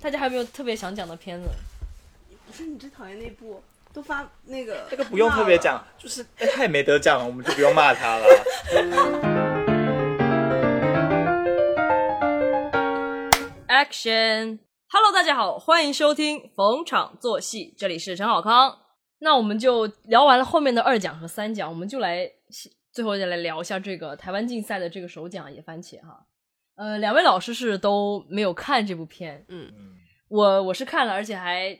大家还有没有特别想讲的片子？不是你最讨厌那部，都发那个这个不用特别讲，就是哎他也没得奖，我们就不用骂他了。Action！Hello，大家好，欢迎收听逢场作戏，这里是陈好康。那我们就聊完了后面的二奖和三奖，我们就来最后再来聊一下这个台湾竞赛的这个首奖野番茄哈。呃，两位老师是都没有看这部片，嗯。我我是看了，而且还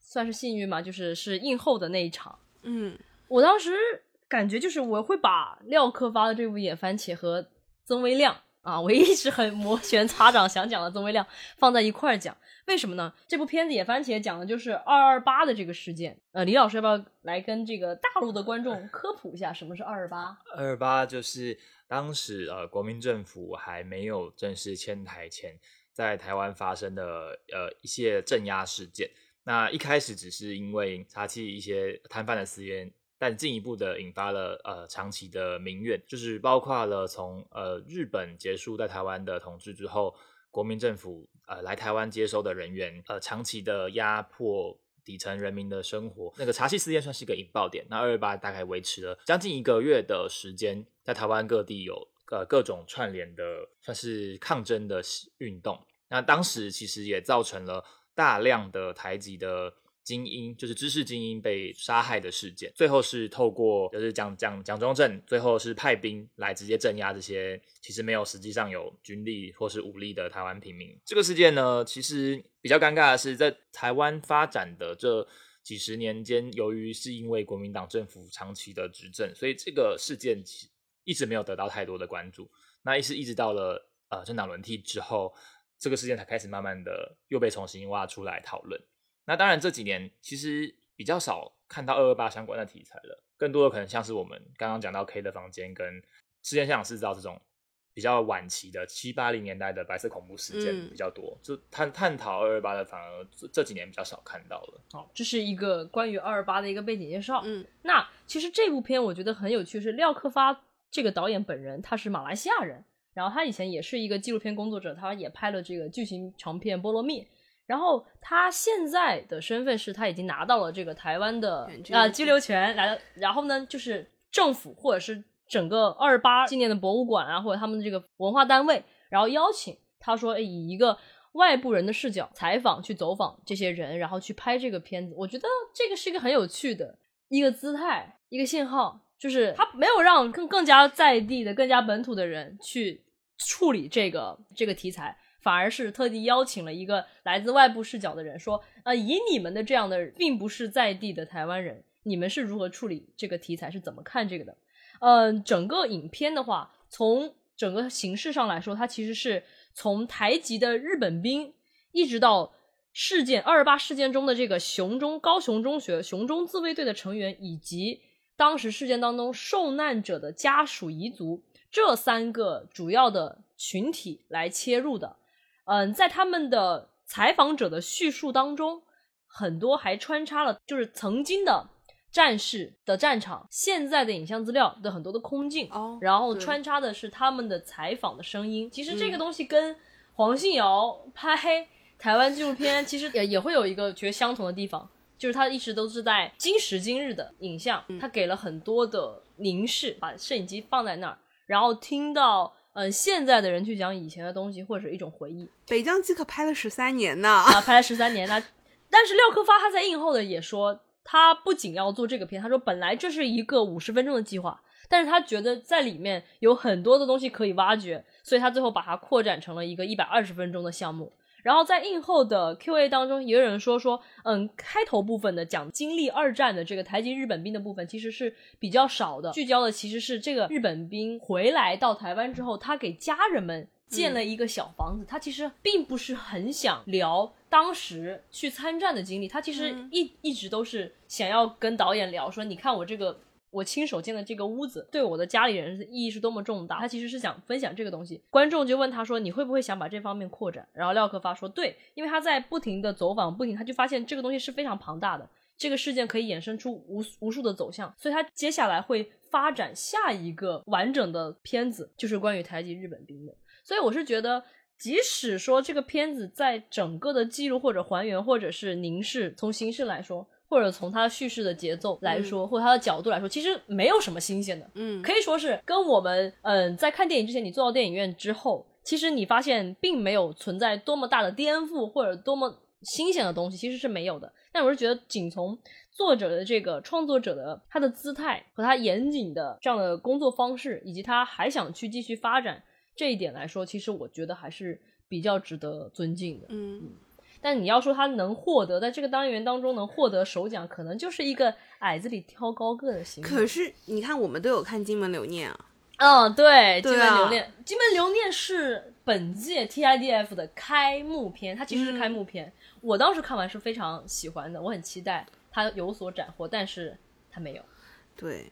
算是幸运嘛，就是是映后的那一场。嗯。我当时感觉就是我会把廖克发的这部《野番茄》和曾威亮啊，我一直很 摩拳擦掌想讲的曾威亮放在一块儿讲，为什么呢？这部片子《野番茄》讲的就是二二八的这个事件。呃，李老师要不要来跟这个大陆的观众科普一下什么是二二八？二二八就是当时呃国民政府还没有正式迁台前，在台湾发生的呃一些镇压事件。那一开始只是因为查缉一些摊贩的私烟，但进一步的引发了呃长期的民怨，就是包括了从呃日本结束在台湾的统治之后，国民政府呃来台湾接收的人员，呃长期的压迫底层人民的生活。那个茶溪事件算是一个引爆点。那二月八大概维持了将近一个月的时间，在台湾各地有呃各种串联的算是抗争的运动。那当时其实也造成了大量的台籍的精英，就是知识精英被杀害的事件。最后是透过就是蒋蒋蒋中正，最后是派兵来直接镇压这些其实没有实际上有军力或是武力的台湾平民。这个事件呢，其实比较尴尬的是，在台湾发展的这几十年间，由于是因为国民党政府长期的执政，所以这个事件其一直没有得到太多的关注。那一是一直到了呃政党轮替之后，这个事件才开始慢慢的又被重新挖出来讨论。那当然这几年其实比较少看到二二八相关的题材了，更多的可能像是我们刚刚讲到 K 的房间跟事件现场制造这种比较晚期的七八零年代的白色恐怖事件嗯比较多，就探探讨二二八的反而这这几年比较少看到了。好，这是一个关于二二八的一个背景介绍。嗯那其实这部片我觉得很有趣，是廖克发这个导演本人他是马来西亚人，然后他以前也是一个纪录片工作者，他也拍了这个剧情长片《菠萝蜜》，然后他现在的身份是他已经拿到了这个台湾的啊居留权，来了，然后呢就是政府或者是整个二八纪念的博物馆啊，或者他们的这个文化单位，然后邀请他说，哎以一个外部人的视角采访去走访这些人，然后去拍这个片子。我觉得这个是一个很有趣的一个姿态，一个信号，就是他没有让更更加在地的、更加本土的人去处理这个这个题材。反而是特地邀请了一个来自外部视角的人，说，呃，以你们的这样的并不是在地的台湾人，你们是如何处理这个题材，是怎么看这个的？嗯，整个影片的话，从整个形式上来说，它其实是从台籍的日本兵，一直到事件二二八事件中的这个熊中高雄中学熊中自卫队的成员，以及当时事件当中受难者的家属遗族这三个主要的群体来切入的。嗯，在他们的采访者的叙述当中，很多还穿插了就是曾经的战士的战场、现在的影像资料的很多的空镜，哦然后穿插的是他们的采访的声音。其实这个嗯东西跟黄信尧拍 台湾纪录片其实也也会有一个觉得相同的地方，就是他一直都是在今时今日的影像，他给了很多的凝视，把摄影机放在那儿，然后听到。嗯，现在的人去讲以前的东西，或者是一种回忆北疆即可拍了十三年呢。啊，拍了十三年。呢但是廖克发他在映后的也说，他不仅要做这个片，他说本来这是一个五十分钟的计划，但是他觉得在里面有很多的东西可以挖掘，所以他最后把它扩展成了一个一百二十分钟的项目。然后在映后的 Q&A 当中，也有人说说，嗯，开头部分的讲经历二战的这个台籍日本兵的部分，其实是比较少的，聚焦的其实是这个日本兵回来到台湾之后，他给家人们建了一个小房子，他其实并不是很想聊当时去参战的经历，他其实嗯。一、一直都是想要跟导演聊说，你看我这个我亲手建的这个屋子，对我的家里人意义是多么重大。他其实是想分享这个东西。观众就问他说：“你会不会想把这方面扩展？”然后廖克发说：“对，因为他在不停的走访，不停，他就发现这个东西是非常庞大的，这个事件可以衍生出无无数的走向，所以他接下来会发展下一个完整的片子，就是关于台籍日本兵的。所以我是觉得。即使说这个片子在整个的记录或者还原或者是凝视，从形式来说，或者从它叙事的节奏来说，或者它的角度来说，其实没有什么新鲜的。嗯，可以说是跟我们嗯在看电影之前，你坐到电影院之后，其实你发现并没有存在多么大的颠覆或者多么新鲜的东西，其实是没有的。但我是觉得，仅从作者的这个创作者的他的姿态和他严谨的这样的工作方式，以及他还想去继续发展这一点来说，其实我觉得还是比较值得尊敬的。嗯，但你要说他能获得在这个单元当中能获得首奖，可能就是一个矮子里挑高个的行为。可是你看，我们都有看《金门留念》啊，嗯，对，金对啊门留念，金门留念是本届 TIDF 的开幕片，它其实是开幕片。我当时看完是非常喜欢的，我很期待它有所斩获，但是它没有。对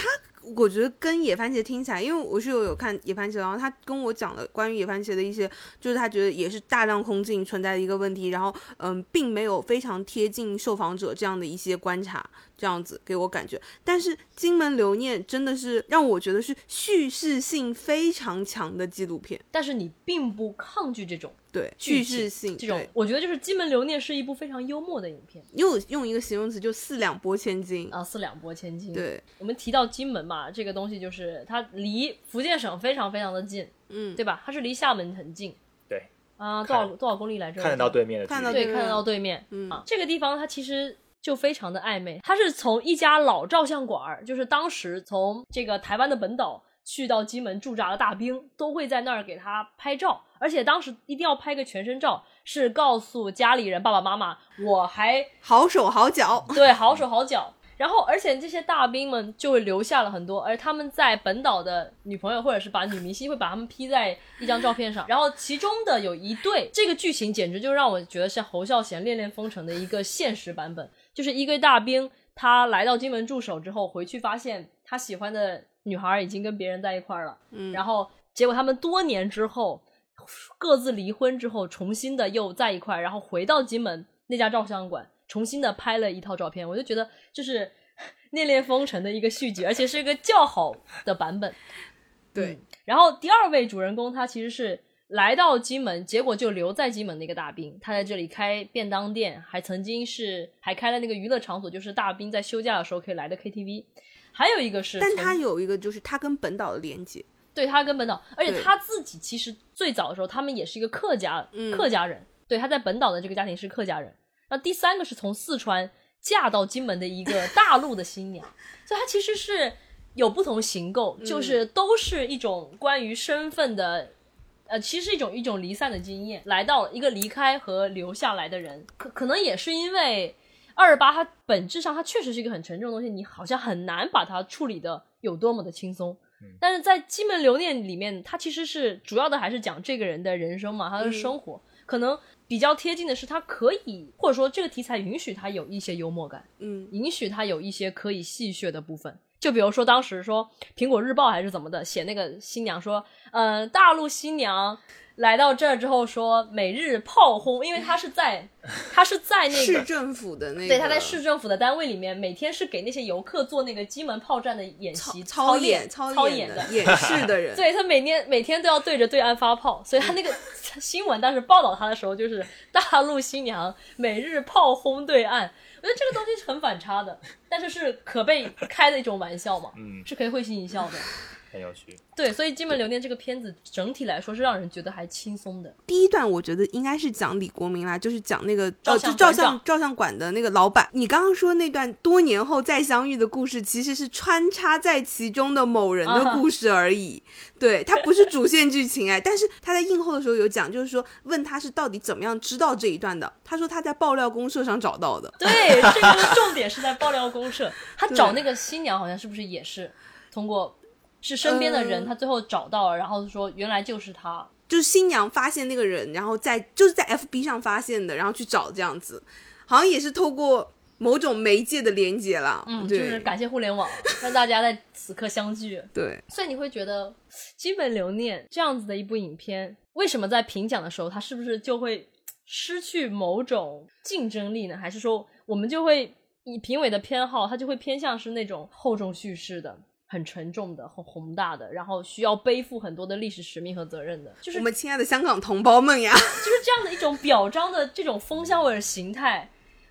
他，我觉得跟野番茄听起来，因为我是有有看野番茄，然后他跟我讲了关于野番茄的一些，就是他觉得也是大量空镜存在的一个问题，然后嗯，并没有非常贴近受访者这样的一些观察，这样子给我感觉。但是《金门留念》真的是让我觉得是叙事性非常强的纪录片，但是你并不抗拒这种对叙剧情事性这种，我觉得就是《金门留念》是一部非常幽默的影片又用一个形容词就四两拨千斤，啊，四两拨千斤。，对，我们提到金门嘛，这个东西就是它离福建省非常非常的近，嗯，对吧？它是离厦门很近对，啊，多少多少公里来着？看得到对面的看到对看得到对面。嗯啊，这个地方它其实就非常的暧昧，它是从一家老照相馆儿，就是当时从这个台湾的本岛去到金门驻扎的大兵，都会在那儿给他拍照，而且当时一定要拍个全身照，是告诉家里人爸爸妈妈，我还好手好脚，对，好手好脚。然后，而且这些大兵们就会留下了很多，而他们在本岛的女朋友或者是把女明星会把他们 P 在一张照片上。然后其中的有一对，这个剧情简直就让我觉得像侯孝贤《恋恋风尘》的一个现实版本，就是一个大兵他来到金门驻守之后，回去发现他喜欢的女孩已经跟别人在一块儿了，嗯，然后结果他们多年之后各自离婚之后，重新的又在一块儿，然后回到金门那家照相馆，重新的拍了一套照片。我就觉得就是 《恋恋风尘》的一个续集，而且是一个较好的版本。对嗯然后第二位主人公他其实是来到金门，结果就留在金门的一个大兵，他在这里开便当店，还曾经是还开了那个娱乐场所，就是大兵在休假的时候可以来的 KTV。还有一个是，但他有一个就是他跟本岛的连接，对他跟本岛，而且他自己其实最早的时候，他们也是一个客家、嗯。客家人，对，他在本岛的这个家庭是客家人。那第三个是从四川嫁到金门的一个大陆的新娘，所以他其实是有不同行构，嗯。就是都是一种关于身份的。呃，其实是一种一种离散的经验，来到一个离开和留下来的人，可可能也是因为二十八它本质上它确实是一个很沉重的东西，你好像很难把它处理的有多么的轻松。但是在《金门留念》里面，它其实是主要的还是讲这个人的人生嘛，他的生活，可能比较贴近的是他可以，或者说这个题材允许他有一些幽默感，嗯，允许他有一些可以戏谑的部分。就比如说当时说《苹果日报》还是怎么的，写那个新娘说，呃，大陆新娘来到这儿之后说每日炮轰，因为他是在 他是在那个市政府的那个，对，他在市政府的单位里面，每天是给那些游客做那个金门炮战的演习操演、操操演的。演示的人，对他每天每天都要对着对岸发炮，所以他那个 新闻当时报道他的时候，就是大陆新娘每日炮轰对岸。我觉得这个东西是很反差的，但是是可被开的一种玩笑嘛，嗯，是可以会心一笑的。很有趣。对，所以《金门留念》这个片子整体来说是让人觉得还轻松的。第一段我觉得应该是讲李国明啦，就是讲那个照呃，照相馆长相照相馆的那个老板。你刚刚说那段多年后再相遇的故事，其实是穿插在其中的某人的故事而已。对，它不是主线剧情哎，但是他在映后的时候有讲，就是说问他是到底怎么样知道这一段的，他说他在爆料公社上找到的。对，这个重点是在爆料公社，他找那个新娘好像是不是也是通过是身边的人，嗯他最后找到了，然后说原来就是他。就是新娘发现那个人，然后在就是在 FB 上发现的，然后去找这样子，好像也是透过某种媒介的连接啦。嗯，就，是感谢互联网，让大家在此刻相聚。对，所以你会觉得《基本留念》这样子的一部影片，为什么在评奖的时候，它是不是就会失去某种竞争力呢？还是说我们就会以评委的偏好，它就会偏向是那种厚重叙事的，很沉重的、很宏大的，然后需要背负很多的历史使命和责任的，就是我们亲爱的香港同胞们呀，就是这样的一种表彰的这种风向味的形态。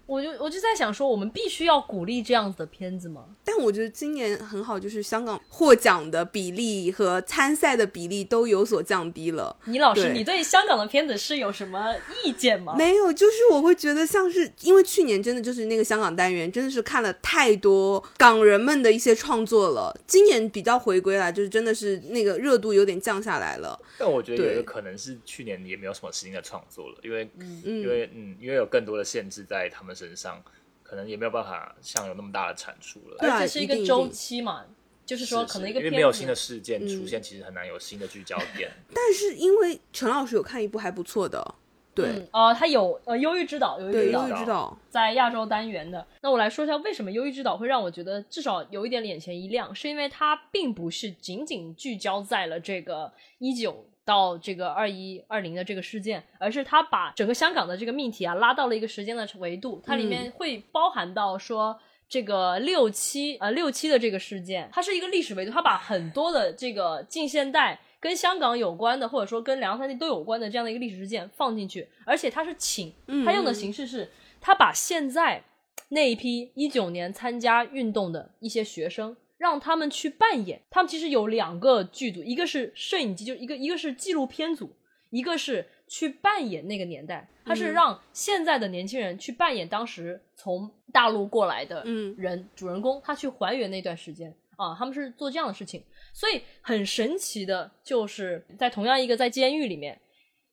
我就我就在想说，我们必须要鼓励这样子的片子吗？但我觉得今年很好，就是香港获奖的比例和参赛的比例都有所降低了。倪老师，对你对香港的片子是有什么意见吗？没有，就是我会觉得像是因为去年真的就是那个香港单元，真的是看了太多港人们的一些创作了。今年比较回归来，就是真的是那个热度有点降下来了。但我觉得有一个可能是去年也没有什么新的创作了，因为、嗯因为嗯，因为有更多的限制在他们身上，可能也没有办法像有那么大的产出了。对啊而且是一个周定期嘛，就是说可能一个因为没有新的事件嗯出现，其实很难有新的聚焦点。但是因为陈老师有看一部还不错的，对、嗯呃，他有呃忧郁之岛，忧郁对，之岛忧郁之岛，在亚洲单元的。那我来说一下为什么《忧郁之岛》会让我觉得至少有一点眼前一亮，是因为它并不是仅仅聚焦在了这个一九到这个二一二零的这个事件，而是他把整个香港的这个命题啊拉到了一个时间的维度，它里面会包含到说。这个六七呃六七的这个事件，它是一个历史维度，它把很多的这个近现代跟香港有关的，或者说跟两岸三地都有关的这样的一个历史事件放进去，而且它是请他用的形式是，他把现在那一批一九年参加运动的一些学生，让他们去扮演。他们其实有两个剧组，一个是摄影机，就一个一个是纪录片组，一个是去扮演那个年代。他是让现在的年轻人去扮演当时从大陆过来的嗯人，主人公，他去还原那段时间啊，他们是做这样的事情。所以很神奇的就是在同样一个在监狱里面。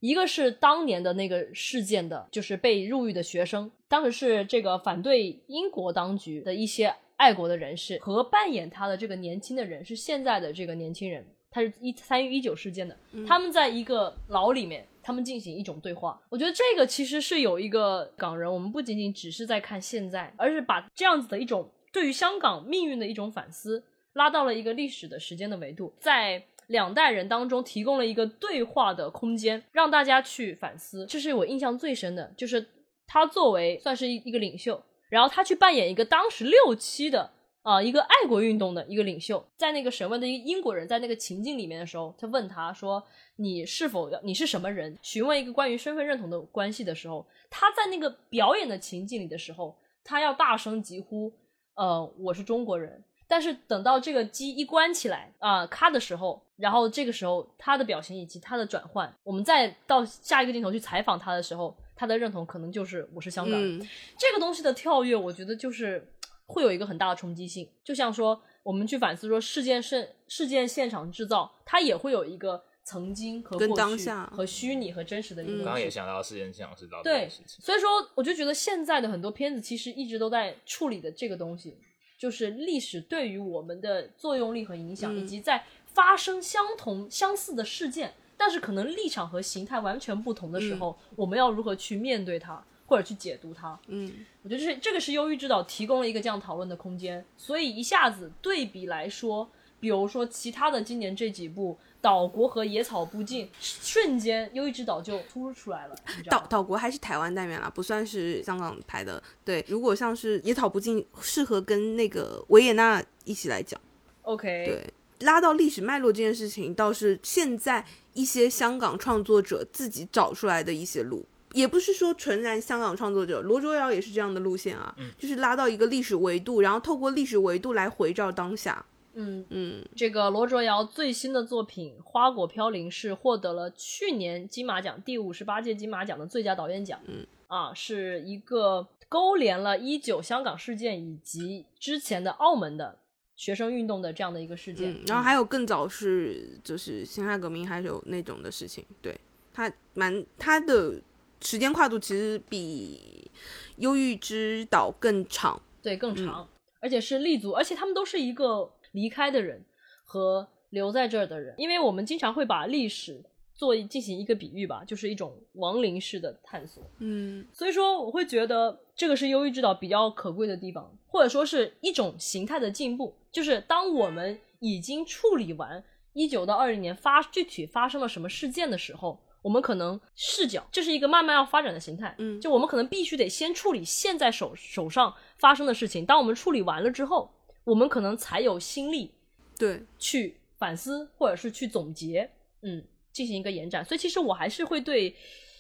一个是当年的那个事件的，就是被入狱的学生，当时是这个反对英国当局的一些爱国的人士，和扮演他的这个年轻的人是现在的这个年轻人，他是一参与一九事件的，他们在一个牢里面，他们进行一种对话。我觉得这个其实是有一个港人，我们不仅仅只是在看现在，而是把这样子的一种对于香港命运的一种反思，拉到了一个历史的时间的维度，在。两代人当中提供了一个对话的空间，让大家去反思。这是我印象最深的，就是他作为算是一一个领袖，然后他去扮演一个当时六七的啊、一个爱国运动的一个领袖，在那个审问的一个英国人在那个情境里面的时候，他问他说：“你是否要你是什么人？”询问一个关于身份认同的关系的时候，他在那个表演的情境里的时候，他要大声疾呼：“呃，我是中国人。”但是等到这个机一关起来啊、咔的时候，然后这个时候他的表情以及他的转换，我们再到下一个镜头去采访他的时候，他的认同可能就是我是香港人。嗯这个东西的跳跃，我觉得就是会有一个很大的冲击性。就像说我们去反思说事件是事件现场制造，它也会有一个曾经和过去当下和虚拟和真实的一个嗯东西。刚刚也想到事件现场制造对所以说我就觉得现在的很多片子其实一直都在处理的这个东西，就是历史对于我们的作用力和影响，嗯以及在发生相同相似的事件，但是可能立场和形态完全不同的时候，我们要如何去面对它，或者去解读它？嗯我觉得这是这个是忧郁之岛提供了一个这样讨论的空间，所以一下子对比来说，比如说其他的今年这几部《岛国》和《野草不尽》，瞬间忧郁之岛就突出来了？岛岛国还是台湾单元啦，不算是香港拍的。对，如果像是野草不尽，适合跟那个维也纳一起来讲。OK，对，拉到历史脉络这件事情，倒是现在一些香港创作者自己找出来的一些路。也不是说纯然香港创作者，罗卓瑶也是这样的路线啊，就是拉到一个历史维度，然后透过历史维度来回照当下。嗯，嗯，这个罗卓瑶最新的作品《花果飘零》是获得了去年金马奖第五十八届金马奖的最佳导演奖。嗯，啊，是一个勾连了一九香港事件以及之前的澳门的学生运动的这样的一个事件。嗯，然后还有更早是就是辛亥革命，还有那种的事情，对它蛮它的时间跨度其实比《忧郁之岛》更长。对更嗯长，而且是立足，而且他们都是一个离开的人和留在这儿的人，因为我们经常会把历史做进行一个比喻吧，就是一种亡灵式的探索。嗯所以说，我会觉得这个是忧郁之岛比较可贵的地方，或者说是一种形态的进步。就是当我们已经处理完一九到二零年发具体发生了什么事件的时候，我们可能视角这是一个慢慢要发展的形态。嗯就我们可能必须得先处理现在手手上发生的事情。当我们处理完了之后，我们可能才有心力对，去反思或者是去总结，嗯，进行一个延展。所以其实我还是会对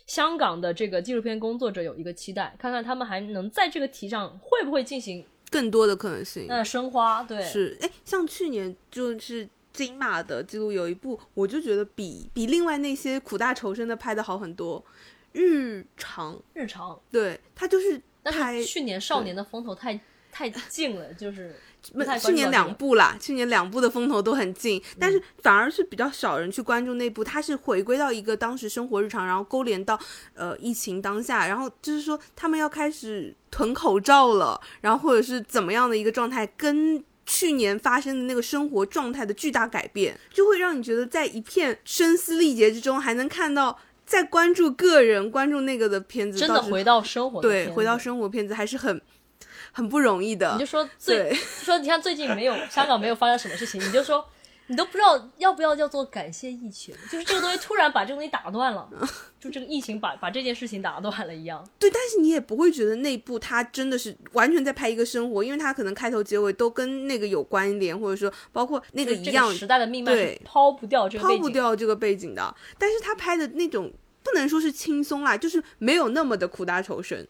香港的这个纪录片工作者有一个期待，看看他们还能在这个题上会不会进行更多的可能性。呃深花。对，是，哎，像去年就是金马的记录有一部，我就觉得比比另外那些苦大仇深的拍的好很多。日常，日常，对他就是但拍是去年少年的风头太太近了，就是去年两部啦，去年两部的风头都很近，但嗯是反而是比较少人去关注那部。它是回归到一个当时生活日常，然后勾连到呃疫情当下，然后就是说他们要开始囤口罩了，然后或者是怎么样的一个状态，跟。去年发生的那个生活状态的巨大改变，就会让你觉得在一片声嘶力竭之中，还能看到在关注个人、关注那个的片子，真的回到生活的对回到生活片子，还是很很不容易的。你就说最说你看最近没有香港没有发生什么事情，你就说你都不知道要不要叫做感谢疫情，就是这个东西突然把这个东西打断了，就这个疫情把把这件事情打断了一样。对，但是你也不会觉得那部它真的是完全在拍一个生活，因为它可能开头结尾都跟那个有关联，或者说包括那个一样时代的命脉抛不掉这个抛。不掉这个背景的。但是他拍的那种不能说是轻松啦，就是没有那么的苦大仇深，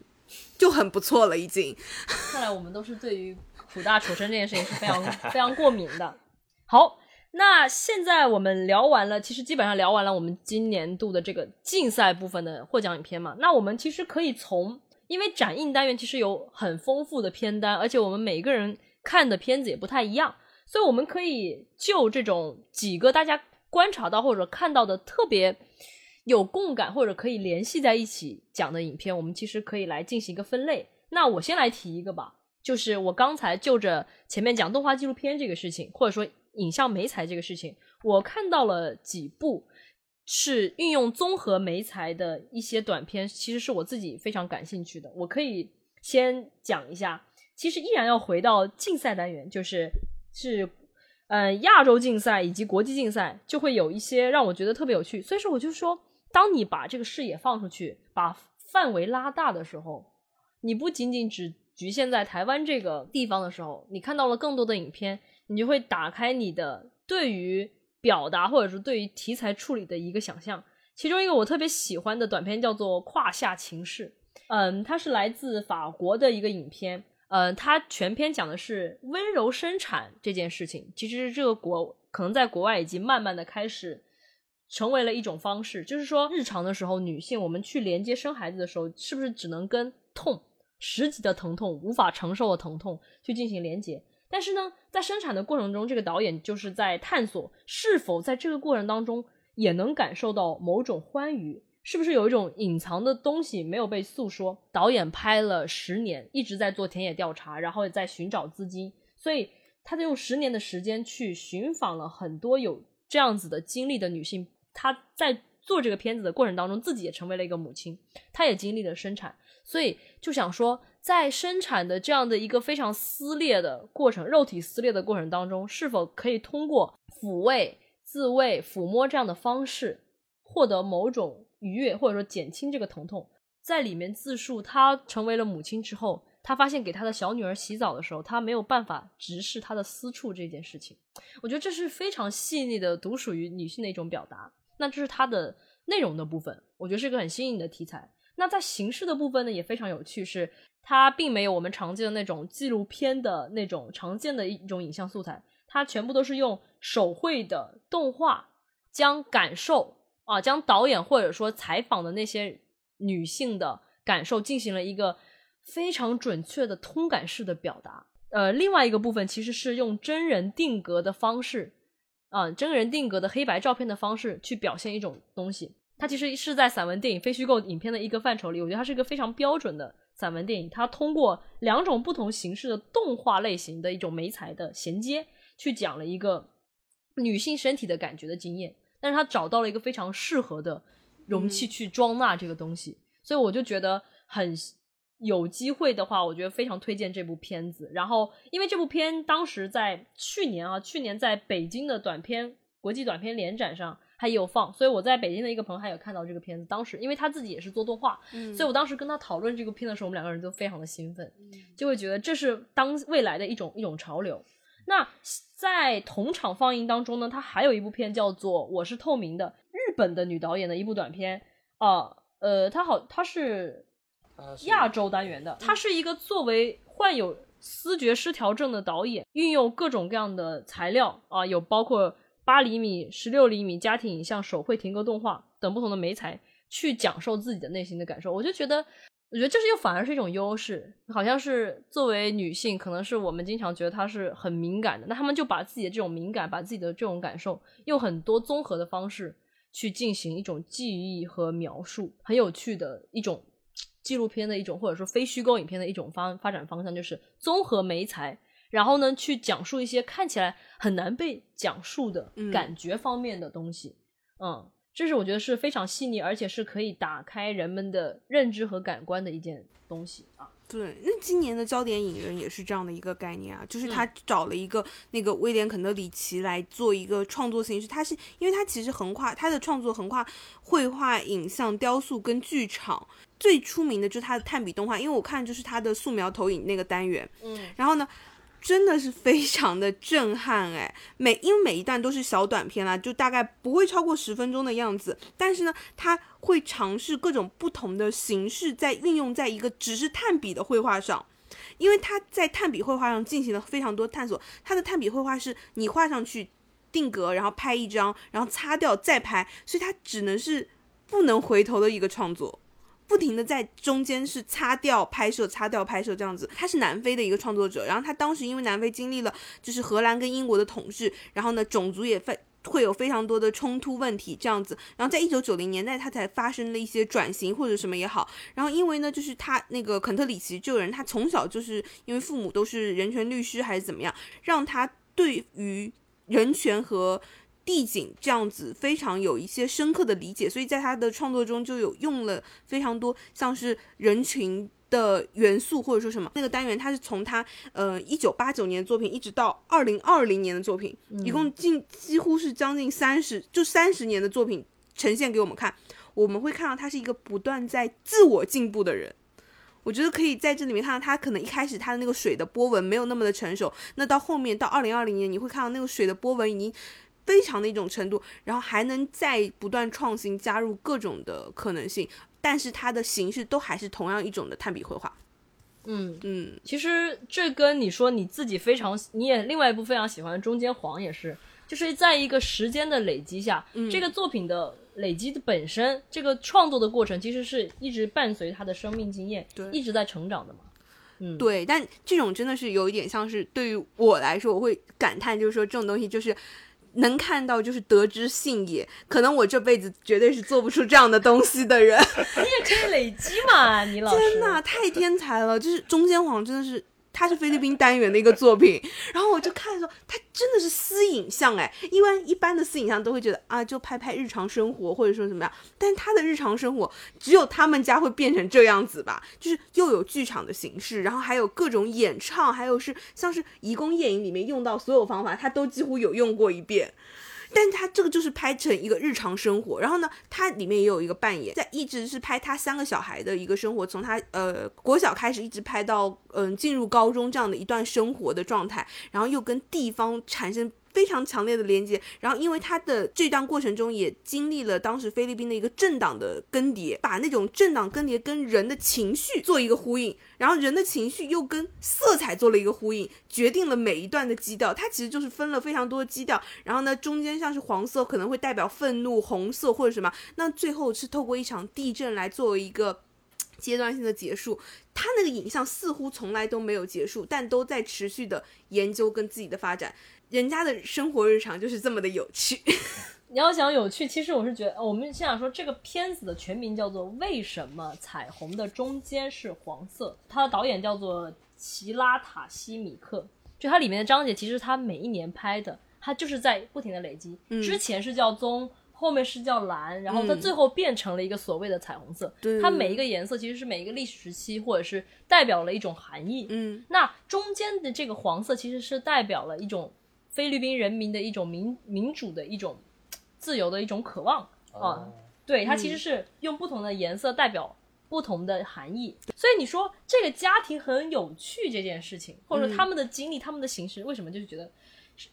就很不错了已经。看来我们都是对于苦大仇深这件事情是非常 非常过敏的。好，那现在我们聊完了，其实基本上聊完了我们今年度的这个竞赛部分的获奖影片嘛。那我们其实可以从，因为展映单元其实有很丰富的片单，而且我们每个人看的片子也不太一样，所以我们可以就这种几个大家观察到或者看到的特别有共感或者可以联系在一起讲的影片，我们其实可以来进行一个分类。那我先来提一个吧，就是我刚才就着前面讲动画纪录片这个事情，或者说影像媒材这个事情，我看到了几部是运用综合媒材的一些短片，其实是我自己非常感兴趣的。我可以先讲一下，其实依然要回到竞赛单元，就是是呃亚洲竞赛以及国际竞赛，就会有一些让我觉得特别有趣。所以说，我就说，当你把这个视野放出去，把范围拉大的时候，你不仅仅只局限在台湾这个地方的时候，你看到了更多的影片，你就会打开你的对于表达或者是对于题材处理的一个想象。其中一个我特别喜欢的短片叫做《胯下情事》，嗯，它是来自法国的一个影片，呃，它全篇讲的是温柔生产这件事情。其实这个国可能在国外已经慢慢的开始成为了一种方式，就是说日常的时候，女性我们去连接生孩子的时候，是不是只能跟痛、十级的疼痛、无法承受的疼痛去进行连接？但是呢，在生产的过程中，这个导演就是在探索是否在这个过程当中也能感受到某种欢愉，是不是有一种隐藏的东西没有被诉说？导演拍了十年，一直在做田野调查，然后也在寻找资金，所以他就用十年的时间去寻访了很多有这样子的经历的女性。她在做这个片子的过程当中，自己也成为了一个母亲，她也经历了生产，所以就想说，在生产的这样的一个非常撕裂的过程，肉体撕裂的过程当中，是否可以通过抚慰、自慰、抚摸这样的方式，获得某种愉悦，或者说减轻这个疼痛？在里面自述，她成为了母亲之后，她发现给她的小女儿洗澡的时候，她没有办法直视她的私处这件事情。我觉得这是非常细腻的，独属于女性的一种表达。那这是它的内容的部分，我觉得是一个很新颖的题材。那在形式的部分呢，也非常有趣，是它并没有我们常见的那种纪录片的那种常见的一种影像素材，它全部都是用手绘的动画，将感受啊，将导演或者说采访的那些女性的感受进行了一个非常准确的通感式的表达。呃，另外一个部分其实是用真人定格的方式，啊、真人定格的黑白照片的方式去表现一种东西。它其实是在散文电影、非虚构影片的一个范畴里，我觉得它是一个非常标准的散文电影。它通过两种不同形式的动画类型的一种媒材的衔接，去讲了一个女性身体的感觉的经验。但是它找到了一个非常适合的容器去装纳这个东西，所以我就觉得很有机会的话，我觉得非常推荐这部片子。然后，因为这部片当时在去年啊，去年在北京的短片国际短片联展上还有放，所以我在北京的一个朋友还有看到这个片子。当时因为他自己也是做动画，嗯所以我当时跟他讨论这个片的时候，我们两个人都非常的兴奋，就会觉得这是当未来的一种一种潮流。那在同场放映当中呢，它还有一部片叫做《我是透明的》，日本的女导演的一部短片啊，呃，它好，它是亚洲单元的，他是一个作为患有思觉失调症的导演，运用各种各样的材料啊，有包括八厘米、十六厘米家庭影像、手绘停格动画等不同的媒材，去讲授自己的内心的感受。我就觉得，我觉得这是又反而是一种优势，好像是作为女性，可能是我们经常觉得她是很敏感的，那他们就把自己的这种敏感，把自己的这种感受，用很多综合的方式去进行一种记忆和描述，很有趣的一种。纪录片的一种，或者说非虚构影片的一种发发展方向，就是综合媒材，然后呢，去讲述一些看起来很难被讲述的感觉方面的东西。嗯，这是我觉得是非常细腻，而且是可以打开人们的认知和感官的一件东西啊。对，那今年的焦点影人也是这样的一个概念啊，就是他找了一个那个威廉肯德里奇来做一个创作形式，他是因为他其实横跨他的创作横跨绘画、影像、雕塑跟剧场，最出名的就是他的炭笔动画，因为我看就是他的素描投影那个单元，嗯，然后呢。真的是非常的震撼哎，每因为每一段都是小短片啦，就大概不会超过十分钟的样子。但是呢，他会尝试各种不同的形式，在运用在一个只是炭笔的绘画上，因为他在炭笔绘画上进行了非常多探索。他的炭笔绘画是你画上去定格，然后拍一张，然后擦掉再拍，所以它只能是不能回头的一个创作。不停的在中间是擦掉拍摄，擦掉拍摄这样子。他是南非的一个创作者，然后他当时因为南非经历了就是荷兰跟英国的统治，然后呢种族也非会有非常多的冲突问题这样子。然后在一九九零年代，他才发生了一些转型或者什么也好。然后因为呢，就是他那个肯特里奇这个人，他从小就是因为父母都是人权律师还是怎么样，让他对于人权和。地景这样子非常有一些深刻的理解，所以在他的创作中就有用了非常多像是人群的元素或者说什么那个单元，他是从他呃一九八九年的作品一直到二零二零年的作品，一共近几乎是将近三十就三十年的作品呈现给我们看，我们会看到他是一个不断在自我进步的人。我觉得可以在这里面看到他可能一开始他的那个水的波纹没有那么的成熟，那到后面到二零二零年你会看到那个水的波纹已经。非常的一种程度，然后还能再不断创新，加入各种的可能性，但是它的形式都还是同样一种的炭笔绘画。嗯嗯，其实这跟你说你自己非常，你也另外一部非常喜欢《中间黄》也是，就是在一个时间的累积下，这个作品的累积的本身，这个创作的过程其实是一直伴随他的生命经验，对，一直在成长的嘛。嗯，对，但这种真的是有一点像是对于我来说，我会感叹，就是说这种东西就是。能看到就是得之信也，可能我这辈子绝对是做不出这样的东西的人。你也可以累积嘛，你老师。天呐，太天才了！就是中间黄真的是。它是菲律宾单元的一个作品，然后我就看的时候，它真的是私影像哎，因为一般的私影像都会觉得啊，就拍拍日常生活或者说怎么样，但他的日常生活只有他们家会变成这样子吧，就是又有剧场的形式，然后还有各种演唱，还有是像是《移宫夜影》里面用到所有方法，他都几乎有用过一遍。但他这个就是拍成一个日常生活，然后呢，他里面也有一个扮演，在一直是拍他三个小孩的一个生活，从他呃国小开始一直拍到嗯进入高中这样的一段生活的状态，然后又跟地方产生。非常强烈的连接，然后因为他的这段过程中也经历了当时菲律宾的一个政党的更迭，把那种政党更迭跟人的情绪做一个呼应，然后人的情绪又跟色彩做了一个呼应，决定了每一段的基调。它其实就是分了非常多的基调，然后呢中间像是黄色可能会代表愤怒，红色或者什么，那最后是透过一场地震来作为一个阶段性的结束。他那个影像似乎从来都没有结束，但都在持续的研究跟自己的发展。人家的生活日常就是这么的有趣。你要想有趣，其实我是觉得，我们现在说这个片子的全名叫做《为什么彩虹的中间是黄色》，它的导演叫做齐拉塔西米克。就它里面的章节，其实它每一年拍的，它就是在不停的累积。之前是叫棕，后面是叫蓝，然后它最后变成了一个所谓的彩虹色。它每一个颜色其实是每一个历史时期，或者是代表了一种含义。嗯，那中间的这个黄色其实是代表了一种。菲律宾人民的一种民民主的一种自由的一种渴望啊，对它其实是用不同的颜色代表不同的含义。所以你说这个家庭很有趣这件事情，或者说他们的经历、他们的形式，为什么就是觉得？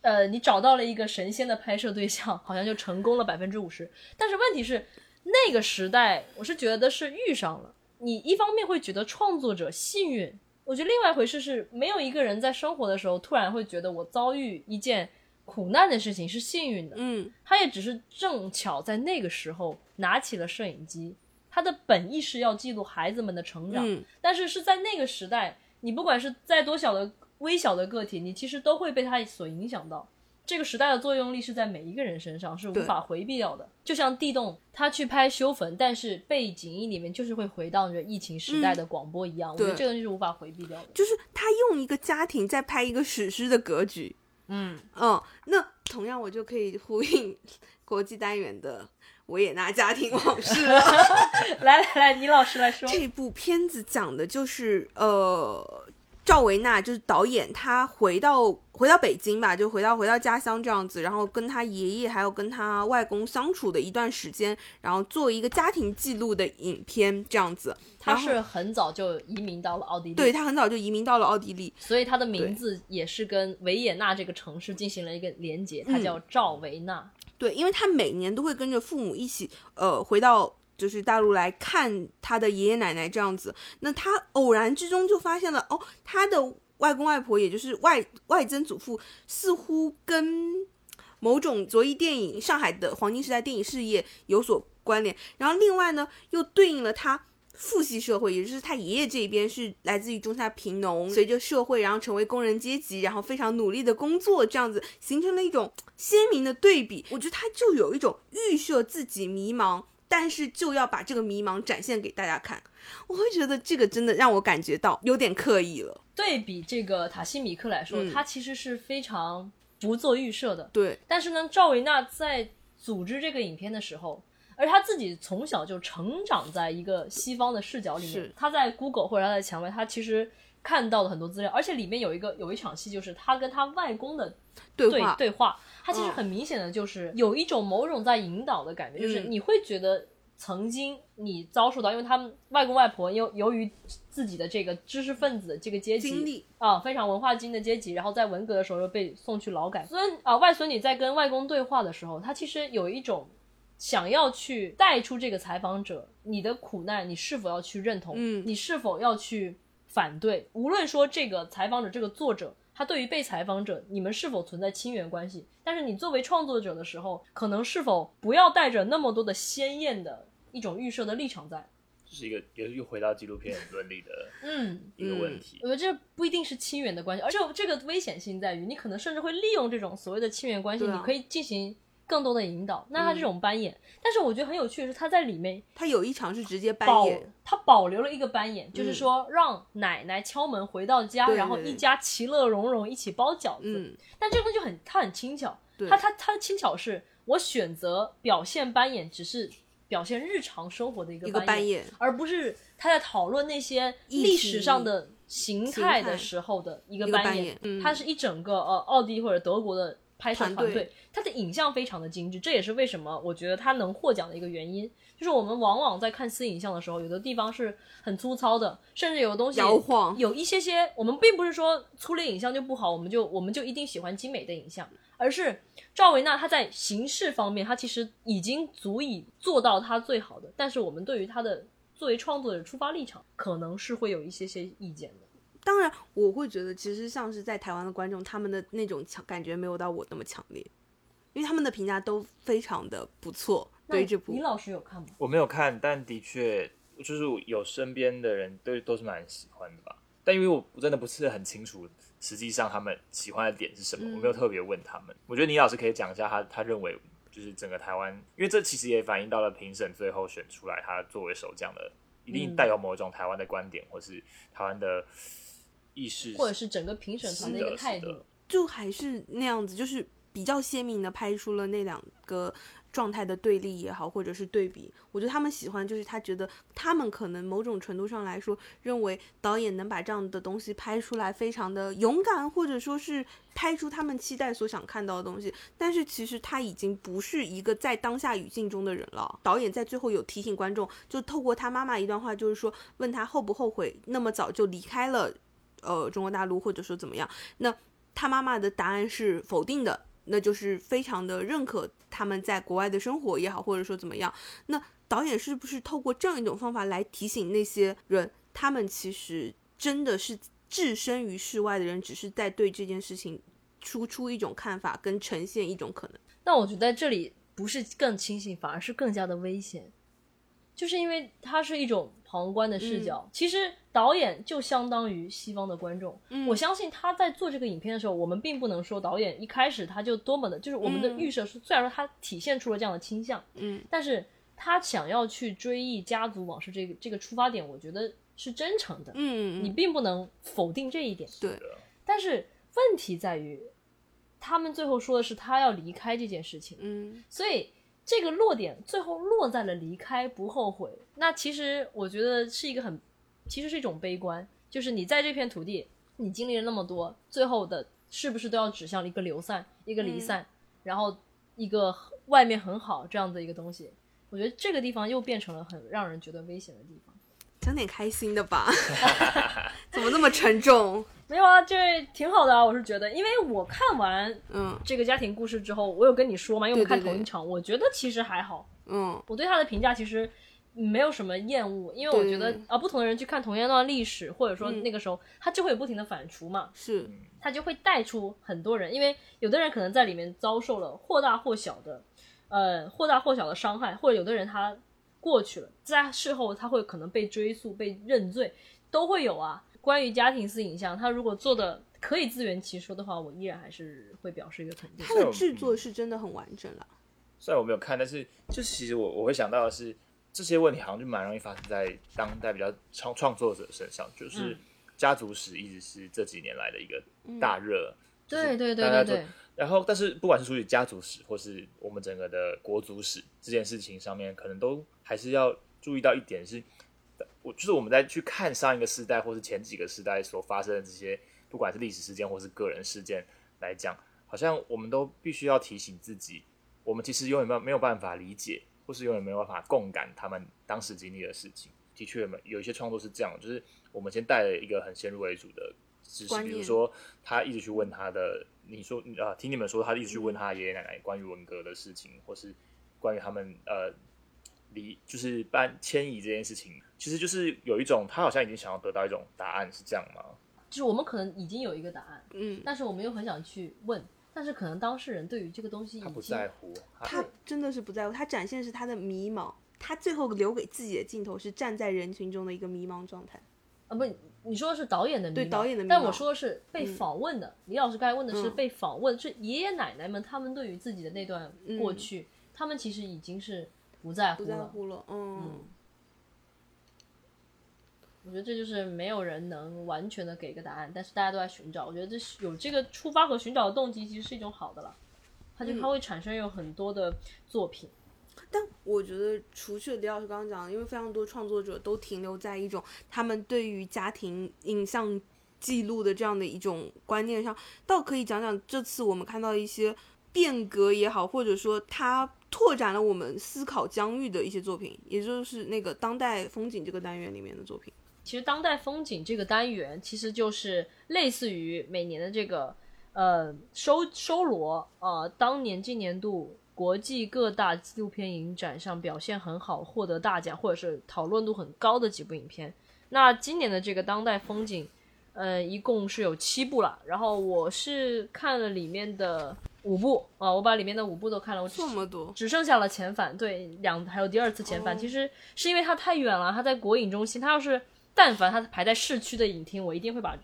呃，你找到了一个神仙的拍摄对象，好像就成功了百分之五十。但是问题是，那个时代，我是觉得是遇上了。你一方面会觉得创作者幸运，我觉得另外一回事是，没有一个人在生活的时候突然会觉得我遭遇一件苦难的事情是幸运的。嗯，他也只是正巧在那个时候拿起了摄影机，他的本意是要记录孩子们的成长，嗯但是是在那个时代，你不管是再多小的微小的个体，你其实都会被他所影响到。这个时代的作用力是在每一个人身上，是无法回避掉的。就像地洞，他去拍修坟，但是背景音里面就是会回荡着疫情时代的广播一样，我觉得这个就是无法回避掉的。就是他用一个家庭在拍一个史诗的格局。嗯，嗯，那同样我就可以呼应 国际单元的维也纳家庭往事了。来 来来，倪老师来说。这部片子讲的就是呃，赵维娜就是导演，他回到回到北京吧，就回到回到家乡这样子，然后跟他爷爷还有跟他外公相处的一段时间，然后做一个家庭记录的影片这样子。他是很早就移民到了奥地利，对他很早就移民到了奥地利，所以他的名字也是跟维也纳这个城市进行了一个连接，他叫赵维纳。对，因为他每年都会跟着父母一起，呃，回到就是大陆来看他的爷爷奶奶这样子。那他偶然之中就发现了，哦，他的外公外婆，也就是外外曾祖父，似乎跟某种卓异电影上海的黄金时代电影事业有所关联。然后另外呢，又对应了他。父系社会，也就是他爷爷这一边是来自于中下贫农，随着社会，然后成为工人阶级，然后非常努力的工作，这样子形成了一种鲜明的对比。我觉得他就有一种预设自己迷茫，但是就要把这个迷茫展现给大家看。我会觉得这个真的让我感觉到有点刻意了。对比这个塔西米克来说，嗯他其实是非常不做预设的。对，但是呢，赵维娜在组织这个影片的时候，而他自己从小就成长在一个西方的视角里面是，他在 Google 或者他在蔷薇，他其实看到了很多资料，而且里面有一个有一场戏，就是他跟他外公的对对话，对话，他其实嗯很明显的就是有一种某种在引导的感觉，就是嗯。你会觉得曾经你遭受到，因为他们外公外婆由由于自己的这个知识分子的这个阶级经历。啊，非常文化精英的阶级，然后在文革的时候又被送去劳改。孙啊，外孙女在跟外公对话的时候，他其实有一种想要去带出这个采访者你的苦难，你是否要去认同？嗯。你是否要去反对？无论说这个采访者这个作者。他对于被采访者，你们是否存在亲缘关系？但是你作为创作者的时候，可能是否不要带着那么多的鲜艳的一种预设的立场在？这是一个又又回到纪录片伦理的嗯，一个问题。我觉得这不一定是亲缘的关系，而且这个危险性在于，你可能甚至会利用这种所谓的亲缘关系，啊你可以进行更多的引导。那他这种扮演，但是我觉得很有趣的是，他在里面他有一场是直接扮保演，他保留了一个扮演，就是说让奶奶敲门回到家，然后一家其乐融融一起包饺子。嗯，但这个东西就很，他很轻巧。对它它它的轻巧是，我选择表现扮演，只是表现日常生活的一个一个扮演，而不是他在讨论那些历史上的形态的时候的一个一个扮演扮演。嗯它是一整个呃奥地利或者德国的拍摄团队它的影像非常的精致，这也是为什么我觉得它能获奖的一个原因。就是我们往往在看私影像的时候，有的地方是很粗糙的，甚至有的东西摇晃有一些些，我们并不是说粗劣影像就不好，我们就我们就一定喜欢精美的影像，而是赵维娜她在形式方面，她其实已经足以做到她最好的，但是我们对于她的作为创作者出发立场，可能是会有一些些意见的。当然，我会觉得其实像是在台湾的观众，他们的那种强感觉没有到我那么强烈，因为他们的评价都非常的不错。对于这部李，老师有看吗？我没有看，但的确就是有身边的人都都是蛮喜欢的吧。但因为我我真的不是很清楚，实际上他们喜欢的点是什么，嗯我没有特别问他们。我觉得倪老师可以讲一下他他认为就是整个台湾，因为这其实也反映到了评审最后选出来他作为首将的，一定带有某一种台湾的观点，或是台湾的意识，或者是整个评审团的一个态度？就还是那样子，就是比较鲜明的拍出了那两个状态的对立也好，或者是对比。我觉得他们喜欢，就是他觉得他们可能某种程度上来说，认为导演能把这样的东西拍出来，非常的勇敢，或者说是拍出他们期待所想看到的东西。但是其实他已经不是一个在当下语境中的人了。导演在最后有提醒观众，就透过他妈妈一段话，就是说问他后不后悔那么早就离开了呃中国大陆，或者说怎么样？那他妈妈的答案是否定的。那就是非常的认可他们在国外的生活也好，或者说怎么样。那导演是不是透过这样一种方法来提醒那些人，他们其实真的是置身于世外的人，只是在对这件事情输出一种看法跟呈现一种可能？但我觉得这里不是更清醒，反而是更加的危险，就是因为它是一种旁观的视角。其实导演就相当于西方的观众，我相信他在做这个影片的时候，我们并不能说导演一开始他就多么的，就是我们的预设是，虽然说他体现出了这样的倾向，嗯，但是他想要去追忆家族往事这个这个出发点，我觉得是真诚的，嗯你并不能否定这一点，对。但是问题在于，他们最后说的是他要离开这件事情，嗯。所以这个落点最后落在了离开不后悔。那其实我觉得是一个很，其实是一种悲观，就是你在这片土地，你经历了那么多，最后的是不是都要指向一个流散，一个离散，然后一个外面很好这样的一个东西？我觉得这个地方又变成了很让人觉得危险的地方。讲点开心的吧，怎么那么沉重？没有啊，这挺好的啊，我是觉得，因为我看完嗯。这个家庭故事之后，我有跟你说嘛，因为我们看对对。对同一场，我觉得其实还好，嗯我对他的评价其实没有什么厌恶，因为我觉得啊，不同的人去看同样一段历史，或者说嗯。那个时候，他就会有不停的反刍嘛，是。他就会带出很多人，因为有的人可能在里面遭受了或大或小的，呃，或大或小的伤害，或者有的人他过去了，在事后他会可能被追溯、被认罪，都会有啊。关于家庭式影像，他如果做的可以自圆其说的话，我依然还是会表示一个肯定。它的制作是真的很完整了。虽然我没有看，但是就是其实我我会想到的是，这些问题好像就蛮容易发生在当代比较创创作者身上，就是嗯家族史一直是这几年来的一个大热。就是对对对对对，然后，但是不管是处理家族史，或是我们整个的国族史这件事情上面，可能都还是要注意到一点是，我就是我们在去看上一个时代或是前几个时代所发生的这些，不管是历史事件或是个人事件来讲，好像我们都必须要提醒自己，我们其实永远没有没有办法理解，或是永远没有办法共感他们当时经历的事情。的确，有有一些创作是这样，就是我们先带了一个很先入为主的知识，比如说他一直去问他的，你说啊，听你们说他一直去问他爷爷奶奶关于文革的事情，或是关于他们呃离就是搬迁移这件事情，其实就是有一种他好像已经想要得到一种答案，是这样吗？就是我们可能已经有一个答案，嗯，但是我们又很想去问，但是可能当事人对于这个东西已他不经在乎，他真的是不在乎，他展现的是他的迷茫。他最后留给自己的镜头是站在人群中的一个迷茫状态。啊，不，你说的是导演的迷茫，对导演的迷茫但我说的是被嗯访问的。李老师刚才问的是嗯被访问，是爷爷奶奶们他们对于自己的那段过嗯去，他们其实已经是不在乎不在了。乎了，嗯，我觉得这就是没有人能完全的给一个答案，但是大家都在寻找。我觉得这是有这个出发和寻找的动机，其实是一种好的了。它就嗯它会产生有很多的作品，但我觉得，除去李老师刚刚讲的，因为非常多创作者都停留在一种他们对于家庭影像记录的这样的一种观念上，倒可以讲讲这次我们看到一些变革也好，或者说它拓展了我们思考疆域的一些作品，也就是那个当代风景这个单元里面的作品。其实当代风景这个单元，其实就是类似于每年的这个呃收收罗呃当年今年度国际各大纪录片影展上表现很好、获得大奖或者是讨论度很高的几部影片。那今年的这个当代风景，呃，一共是有七部了。然后我是看了里面的五部啊、我把里面的五部都看了，我这么多，只剩下了遣返，对，两还有第二次遣返。哦其实是因为它太远了，它在国影中心，它要是但凡它排在市区的影厅，我一定会把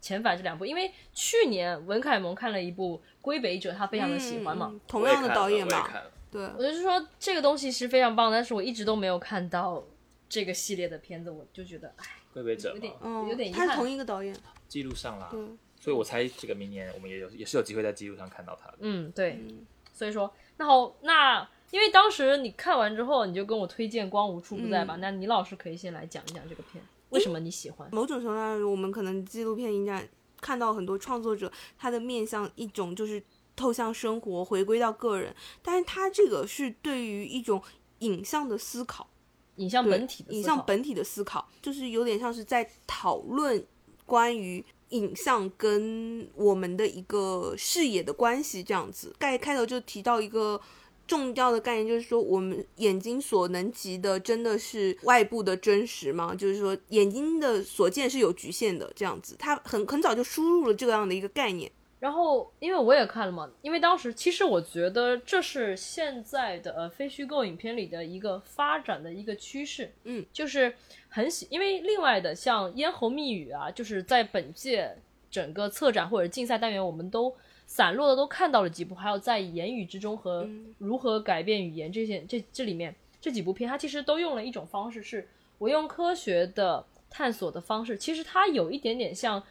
遣返这两部，因为去年文凯蒙看了一部《归北者》，他非常的喜欢嘛。嗯同样的导演吧，我也看了，对，我就是说这个东西是非常棒，但是我一直都没有看到这个系列的片子，我就觉得哎，归北者有点嘛嗯，有点遗他是同。一个导演，记录上啦，嗯，所以我猜这个明年我们也有也是有机会在记录上看到他的。嗯，对，嗯。所以说，那好，那因为当时你看完之后，你就跟我推荐《光无处不在》吧，嗯。那倪老师可以先来讲一讲这个片，为什么你喜欢？某种程度上，我们可能纪录片应该看到很多创作者他的面向一种就是透向生活，回归到个人，但是他这个是对于一种影像的思考，影像本体的影像本体的思考，就是有点像是在讨论关于影像跟我们的一个视野的关系这样子。盖开头就提到一个。重要的概念就是说，我们眼睛所能及的真的是外部的真实吗？就是说，眼睛的所见是有局限的，这样子。他很很早就输入了这样的一个概念。然后，因为我也看了嘛，因为当时其实我觉得这是现在的呃非虚构影片里的一个发展的一个趋势，嗯，就是很喜，因为另外的像咽喉密语啊，就是在本届整个策展或者竞赛单元，我们都散落的都看到了几部，还有在言语之中和嗯。如何改变语言这些这这里面这几部片，它其实都用了一种方式，是我用科学的探索的方式，其实它有一点点像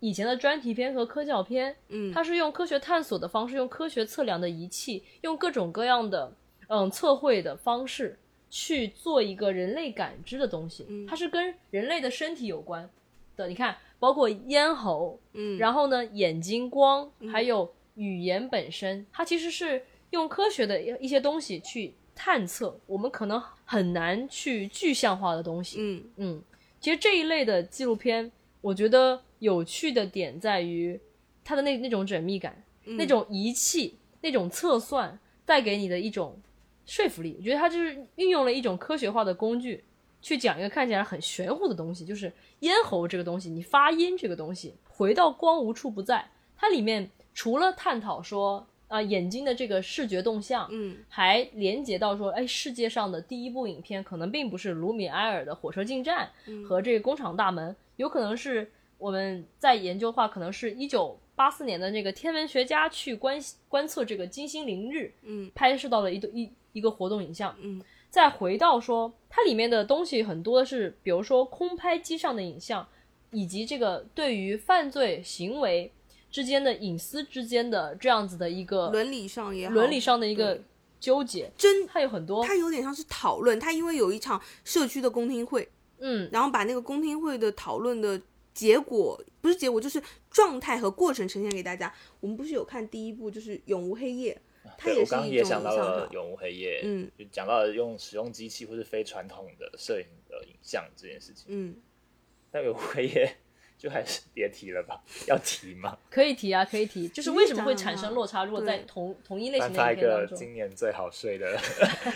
以前的专题片和科教片，嗯，它是用科学探索的方式，用科学测量的仪器，用各种各样的嗯测绘的方式去做一个人类感知的东西。嗯它是跟人类的身体有关的。你看，包括咽喉，嗯，然后呢眼睛光，还有语言本身，它其实是用科学的一些东西去探测我们可能很难去具象化的东西。嗯嗯，其实这一类的纪录片，我觉得有趣的点在于它的那那种缜密感，嗯。那种仪器、那种测算带给你的一种说服力。我觉得它就是运用了一种科学化的工具，去讲一个看起来很玄乎的东西，就是咽喉这个东西，你发音这个东西，回到光无处不在，它里面除了探讨说啊、眼睛的这个视觉动向，嗯还连接到说，哎，世界上的第一部影片可能并不是卢米埃尔的《火车进站》和这个《工厂大门》，有可能是我们在研究的话，可能是一九八四年的那个天文学家去观观测这个金星凌日，嗯拍摄到了一一一个活动影像。嗯再回到说，它里面的东西很多是，比如说空拍机上的影像，以及这个对于犯罪行为之间的隐私之间的这样子的一个伦理上也好，伦理上的一个纠结，真它有很多，它有点像是讨论，它因为有一场社区的公听会，嗯，然后把那个公听会的讨论的结果，不是结果，就是状态和过程呈现给大家。我们不是有看第一部，就是《永无黑夜》，它也也是一种影像的《永无黑夜》，嗯，就讲到了用使用机器或是非传统的摄影的影像这件事情。嗯，那《永无黑夜》就还是别提了吧，要提吗？可以提啊，可以提，就是为什么会产生落差？如果在同同一类型的颁发一影片当中，个今年最好睡的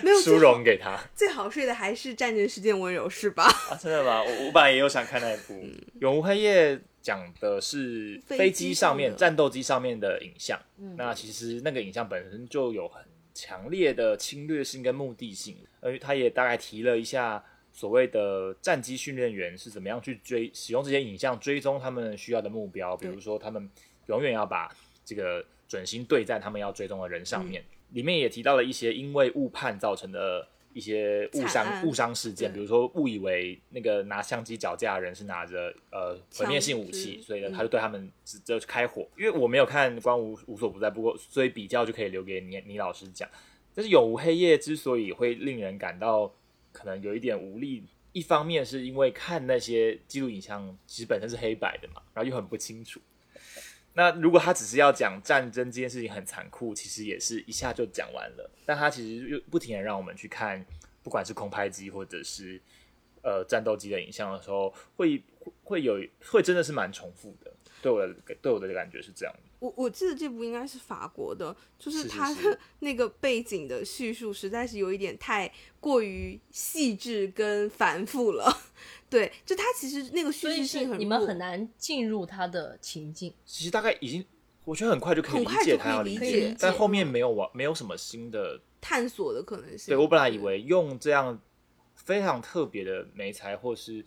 没有 殊荣给他最好睡的还是《战争事件温柔》是吧？啊！真的吗？我我本来也有想看那一部《永无黑夜》，讲的是飞飞机机上面战斗机上面的影像。嗯那其实那个影像本身就有很强烈的侵略性跟目的性，而他也大概提了一下所谓的战机训练员是怎么样去追使用这些影像追踪他们需要的目标，比如说他们永远要把这个准心对在他们要追踪的人上面。里面也提到了一些因为误判造成的一些误伤误伤事件，比如说误以为那个拿相机脚架的人是拿着呃毁灭性武器，所以呢嗯他就对他们只就开火。因为我没有看《光无无所不在》，不过所以比较就可以留给倪倪老师讲。但是《永无黑夜》之所以会令人感到可能有一点无力，一方面是因为看那些记录影像其实本身是黑白的嘛，然后又很不清楚。那如果他只是要讲战争这件事情很残酷，其实也是一下就讲完了。但他其实又不停的让我们去看，不管是空拍机或者是呃战斗机的影像的时候，会会有会真的是蛮重复的。对我的对我的感觉是这样的。我我记得这部应该是法国的，就是它的 那个背景的叙述实在是有一点太过于细致跟繁复了。对，就它其实那个叙事性很你们很难进入他的情境。其实大概已经，我觉得很快就可以理很快就可以解他要理理解但后面没有完，没有什么新的探索的可能性。对我本来以为用这样非常特别的媒材或是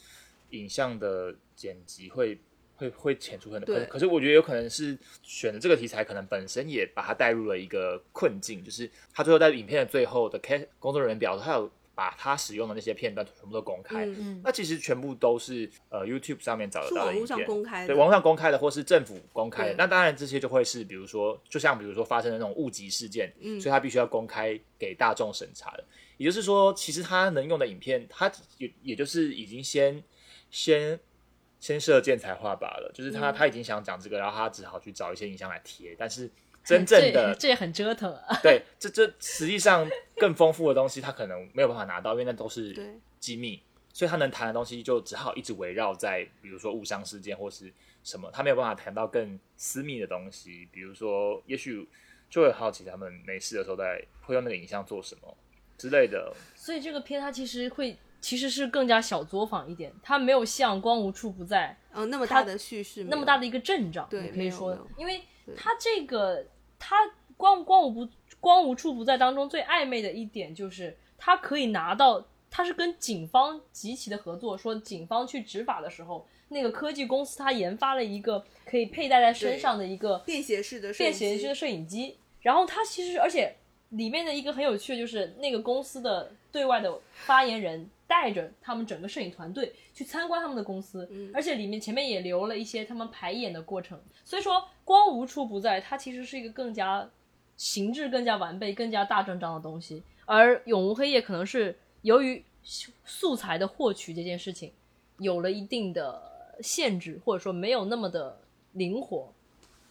影像的剪辑会会会潜出很多，可可是我觉得有可能是选的这个题材，可能本身也把它带入了一个困境，就是他最后在影片的最后的 cast 工作人员表示，他有把他使用的那些片段全部都公开。嗯，嗯那其实全部都是呃 YouTube 上面找得到的影片，公开的，对，网络上公开的或是政府公开的。那当然这些就会是，比如说，就像比如说发生的那种误击事件，嗯所以他必须要公开给大众审查的。也就是说，其实他能用的影片，他也也就是已经先先先射箭才画靶了，就是他、嗯他已经想讲这个，然后他只好去找一些影像来贴，但是真正的这这也很折腾啊。对，这这实际上更丰富的东西，他可能没有办法拿到，因为那都是机密，所以他能谈的东西就只好一直围绕在，比如说误伤事件或是什么，他没有办法谈到更私密的东西，比如说，也许就会好奇他们没事的时候在会用那个影像做什么之类的。所以这个片它其实会其实是更加小作坊一点，它没有像《光无处不在嗯，那么大的叙事，那么大的一个阵仗，对可以说因为对它这个它光光无不光无处不在当中最暧昧的一点就是它可以拿到，它是跟警方极其的合作，说警方去执法的时候，那个科技公司它研发了一个可以佩戴在身上的一个便携式的摄便携式的摄影机，然后它其实而且里面的一个很有趣的就是那个公司的对外的发言人带着他们整个摄影团队去参观他们的公司，嗯而且里面前面也留了一些他们排演的过程，所以说光无处不在，它其实是一个更加形制更加完备、更加大阵仗的东西，而永无黑夜可能是由于素材的获取这件事情有了一定的限制，或者说没有那么的灵活。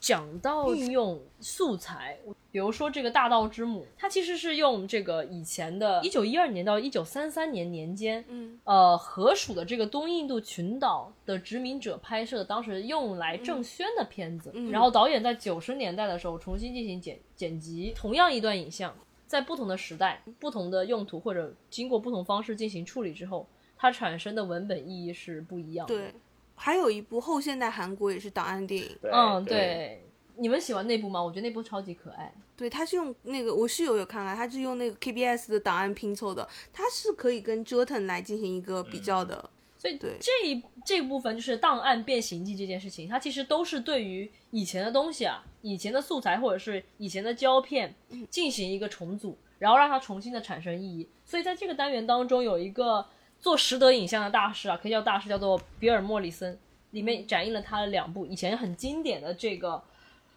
讲到运用素材，比如说这个大道之母，它其实是用这个以前的1912年到1933年年间，嗯呃，河属的这个东印度群岛的殖民者拍摄的，当时用来政宣的片子。嗯然后导演在九十年代的时候重新进行剪剪辑，同样一段影像，在不同的时代、不同的用途或者经过不同方式进行处理之后，它产生的文本意义是不一样的。对，还有一部后现代韩国也是档案电影，嗯，对，你们喜欢那部吗？我觉得那部超级可爱。对，他是用那个我室友有看啊，他是用那个 KBS 的档案拼凑的，它是可以跟折腾来进行一个比较的，所以对这一这一部分就是档案变形记这件事情，它其实都是对于以前的东西啊，以前的素材或者是以前的胶片进行一个重组，然后让它重新的产生意义。所以在这个单元当中，有一个做实德影像的大师啊，可以叫大师，叫做比尔莫里森，里面展映了他的两部以前很经典的这个。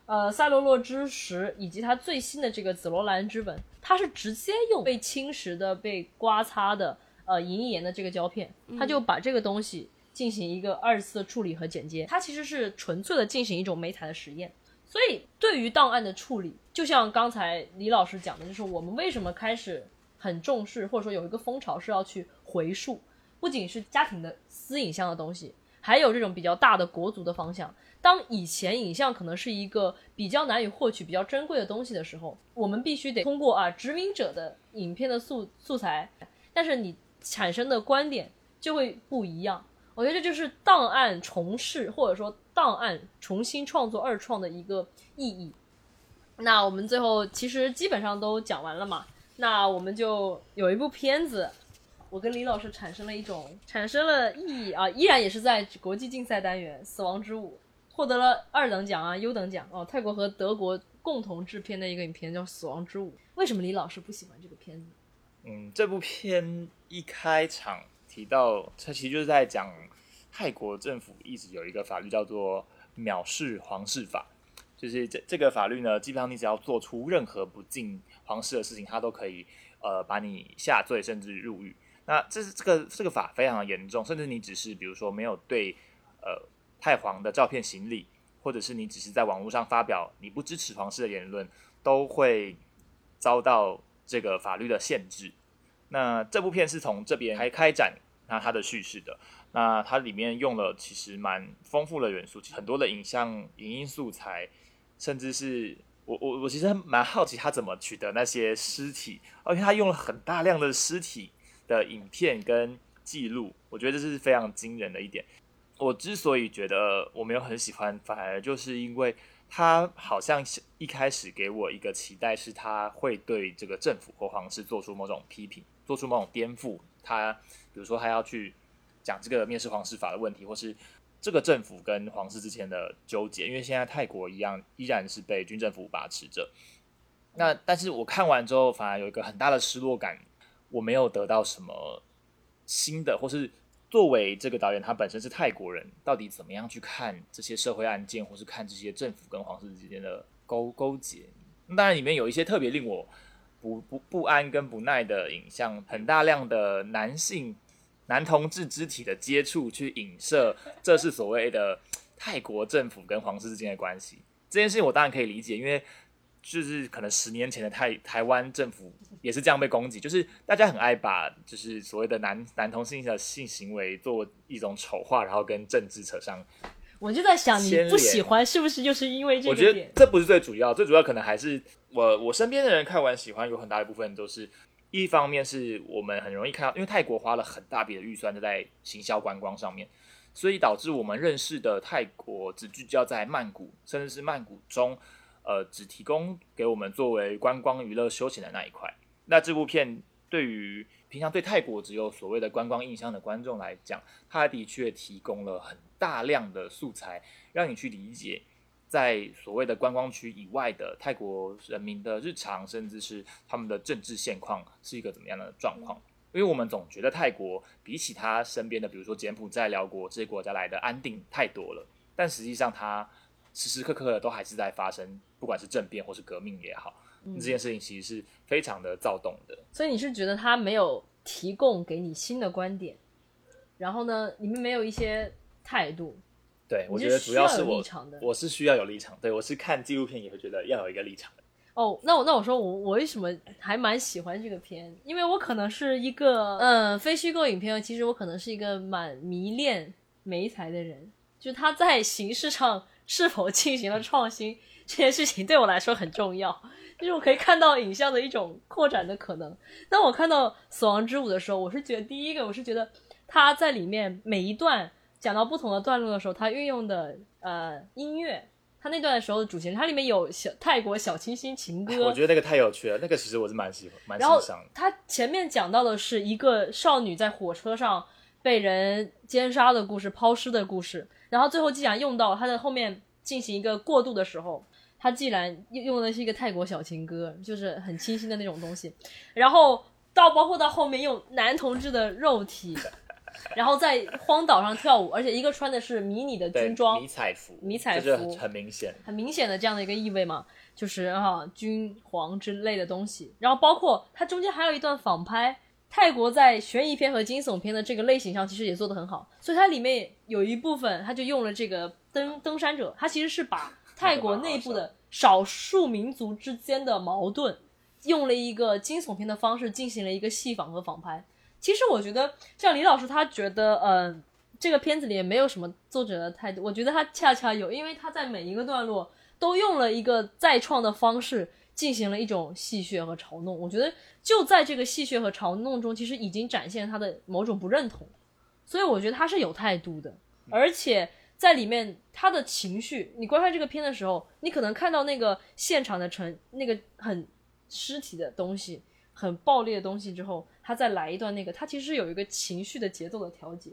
呃，塞罗洛之石以及他最新的这个紫罗兰之吻，他是直接用被侵蚀的、被刮擦的呃银翼岩的这个胶片，他就把这个东西进行一个二次的处理和剪接，它其实是纯粹的进行一种媒材的实验。所以对于档案的处理，就像刚才李老师讲的，就是我们为什么开始很重视，或者说有一个风潮是要去回溯，不仅是家庭的私影像的东西，还有这种比较大的国足的方向。当以前影像可能是一个比较难以获取、比较珍贵的东西的时候，我们必须得通过啊殖民者的影片的素素材，但是你产生的观点就会不一样。我觉得这就是档案重试或者说档案重新创作二创的一个意义。那我们最后其实基本上都讲完了嘛，那我们就有一部片子，我跟李老师产生了一种产生了意义啊，依然也是在国际竞赛单元《死亡之舞》。获得了二等奖啊、优等奖哦。泰国和德国共同制片的一个影片叫《死亡之舞》。为什么李老师不喜欢这个片子？嗯，这部片一开场提到，它其实就是在讲泰国政府一直有一个法律叫做藐视皇室法，就是这这个法律呢，基本上你只要做出任何不敬皇室的事情，它都可以呃把你下罪甚至入狱。那这是这个这个法非常的严重，甚至你只是比如说没有对呃。太皇的照片行礼，或者是你只是在网络上发表你不支持皇室的言论，都会遭到这个法律的限制。那这部片是从这边开开展那它的叙事的，那它里面用了其实蛮丰富的元素，很多的影像、影音素材，甚至是我我我其实蛮好奇他怎么取得那些尸体，而且他用了很大量的尸体的影片跟记录，我觉得这是非常惊人的一点。我之所以觉得我没有很喜欢，反而就是因为他好像一开始给我一个期待，是他会对这个政府或皇室做出某种批评，做出某种颠覆。他比如说他要去讲这个面试皇室法的问题，或是这个政府跟皇室之间的纠结。因为现在泰国一样依然是被军政府把持着。那但是我看完之后，反而有一个很大的失落感。我没有得到什么新的，或是作为这个导演他本身是泰国人，到底怎么样去看这些社会案件，或是看这些政府跟皇室之间的勾勾结？当然里面有一些特别令我不不不安跟不耐的影像，很大量的男性男同志肢体的接触，去影射这是所谓的泰国政府跟皇室之间的关系。这件事情我当然可以理解，因为就是可能十年前的台台湾政府也是这样被攻击，就是大家很爱把就是所谓的男男同性的性行为做一种丑化，然后跟政治扯上。我就在想，你不喜欢是不是就是因为这我觉得？这不是最主要，最主要可能还是我我身边的人看完喜欢，有很大一部分都是一方面是我们很容易看到，因为泰国花了很大笔的预算在行销观光上面，所以导致我们认识的泰国只聚焦在曼谷，甚至是曼谷中，呃，只提供给我们作为观光娱乐休闲的那一块。那这部片对于平常对泰国只有所谓的观光印象的观众来讲，它的确提供了很大量的素材，让你去理解在所谓的观光区以外的泰国人民的日常，甚至是他们的政治现况是一个怎么样的状况。因为我们总觉得泰国比起他身边的，比如说柬埔寨、辽国这些国家来的安定太多了，但实际上它时时刻刻的都还是在发生，不管是政变或是革命也好，这件事情其实是非常的躁动的。所以你是觉得他没有提供给你新的观点，然后呢，里面没有一些态度，对，我觉得主要是我我是需要有立场，对我是看纪录片也会觉得要有一个立场的。哦，那我那我说我我为什么还蛮喜欢这个片？因为我可能是一个嗯非虚构影片，其实我可能是一个蛮迷恋媒材的人，就是他在形式上是否进行了创新这件事情对我来说很重要，就是我可以看到影像的一种扩展的可能。当我看到《死亡之舞》的时候，我是觉得第一个我是觉得他在里面每一段讲到不同的段落的时候，他运用的呃音乐。他那段的时候的主线，它里面有小泰国小清新情歌，我觉得那个太有趣了，那个其实我是蛮喜欢、蛮欣赏的。他前面讲到的是一个少女在火车上被人奸杀的故事、抛尸的故事，然后最后既然用到他的后面进行一个过渡的时候，他既然用用的是一个泰国小情歌，就是很清新的那种东西，然后到包括到后面用男同志的肉体，然后在荒岛上跳舞，而且一个穿的是迷你的军装迷，彩服，迷彩服很很明显。很明显的这样的一个意味嘛，就是啊军皇之类的东西。然后包括它中间还有一段仿拍，泰国在悬疑片和惊悚片的这个类型上其实也做得很好，所以它里面有一部分它就用了这个登登山者，它其实是把泰国内部的少数民族之间的矛盾，用了一个惊悚片的方式进行了一个戏仿和仿拍。其实我觉得，像李老师他觉得，嗯、这个片子里也没有什么作者的态度，我觉得他恰恰有，因为他在每一个段落都用了一个再创的方式进行了一种戏谑和嘲弄。我觉得就在这个戏谑和嘲弄中，其实已经展现他的某种不认同，所以我觉得他是有态度的，而且在里面他的情绪，你观看这个片的时候，你可能看到那个现场的成那个很尸体的东西。很暴力的东西之后，他再来一段那个，他其实有一个情绪的节奏的调节。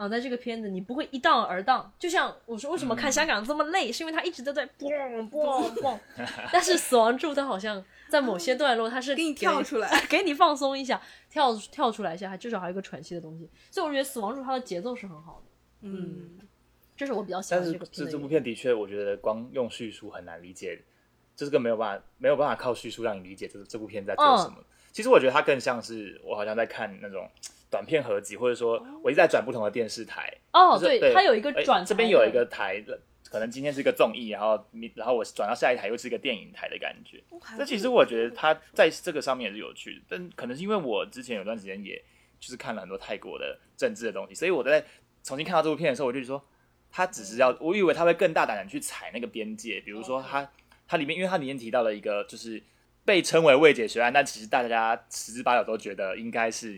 啊、在这个片子你不会一荡而荡，就像我说为什么看香港这么累，是因为他一直都在蹦蹦蹦。但是死亡柱它好像在某些段落它是给你跳出来，给你放松一下，跳跳出来一下，还至少还有一个喘息的东西。所以我觉得死亡柱它的节奏是很好的，嗯，这是我比较喜欢这个片这这部。片的确，我觉得光用叙述很难理解，这是个没有办法没有办法靠叙述让你理解这这部片在做什么。其实我觉得它更像是我好像在看那种短片合集，或者说我一直在转不同的电视台。哦，就是对它有一个哎转、这边有一个台的，可能今天是一个综艺，然后你然后我转到下一台又是一个电影台的感觉。这其实我觉得它在这个上面也是有趣的，但可能是因为我之前有段时间也就是看了很多泰国的政治的东西，所以我在重新看到这部片的时候，我就说他只是要，我以为他会更大胆的去踩那个边界，比如说他他里面，因为它里面提到了一个就是被称为未解学案，但其实大家十之八九都觉得应该是。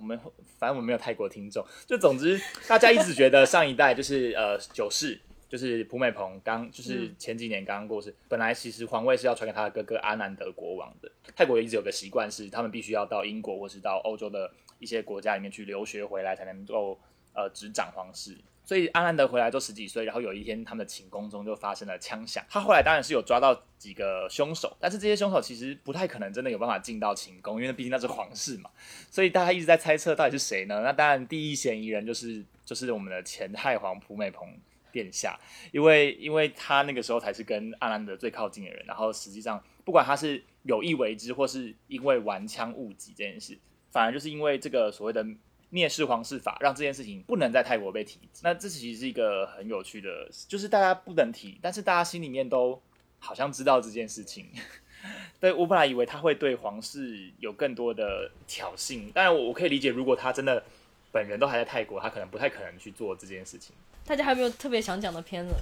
哎我们反正我们没有泰国听众，就总之大家一直觉得上一代就是呃九世，就是蒲美蓬刚就是前几年刚刚过世，本来其实皇位是要传给他的哥哥阿南德国王的。泰国一直有个习惯是，他们必须要到英国或是到欧洲的一些国家里面去留学回来，才能够呃执掌皇室。所以安兰德回来都十几岁，然后有一天他们的寝宫中就发生了枪响。他后来当然是有抓到几个凶手，但是这些凶手其实不太可能真的有办法进到寝宫，因为毕竟那是皇室嘛。所以大家一直在猜测到底是谁呢？那当然第一嫌疑人就是就是我们的前太皇普美蓬殿下，因为因为他那个时候才是跟阿兰德最靠近的人，然后实际上不管他是有意为之，或是因为玩枪误击这件事，反而就是因为这个所谓的蔑视皇室法，让这件事情不能在泰国被提。那这其实是一个很有趣的，就是大家不能提，但是大家心里面都好像知道这件事情。对我本来以为他会对皇室有更多的挑衅，当然我我可以理解，如果他真的本人都还在泰国，他可能不太可能去做这件事情。大家还有没有特别想讲的片子？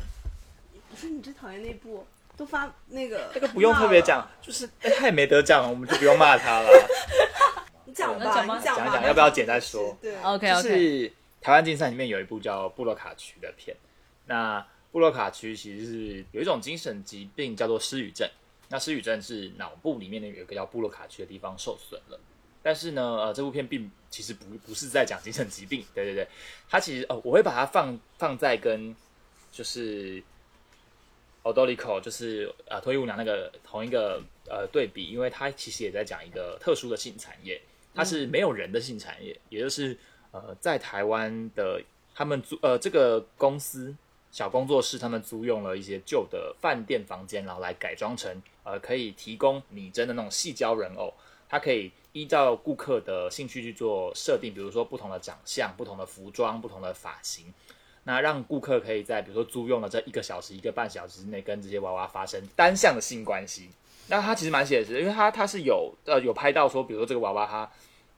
不是你最讨厌那部，都发那个这个不用特别讲，就是、哎他也没得奖，我们就不用骂他了。你讲讲讲吧，讲一讲要不要剪再说？对，OK 就是台湾竞赛里面有一部叫《布洛卡区》的片，那布洛卡区其实是有一种精神疾病叫做失语症，那失语症是脑部里面的有一个叫布洛卡区的地方受损了。但是呢，呃，这部片并其实不不是在讲精神疾病，对对对，它其实哦，我会把它放放在跟就是 Odolico 就是呃脱衣舞娘那个同一个呃对比，因为它其实也在讲一个特殊的性产业，它是没有人的性产业，也就是呃在台湾的他们租呃这个公司小工作室，他们租用了一些旧的饭店房间，然后来改装成呃可以提供拟真的那种细胶人偶，它可以依照顾客的兴趣去做设定，比如说不同的长相、不同的服装、不同的发型。那让顾客可以在比如说租用的这一个小时、一个半小时之内，跟这些娃娃发生单向的性关系。那它其实蛮写实的，因为它它是有呃有拍到说，比如说这个娃娃它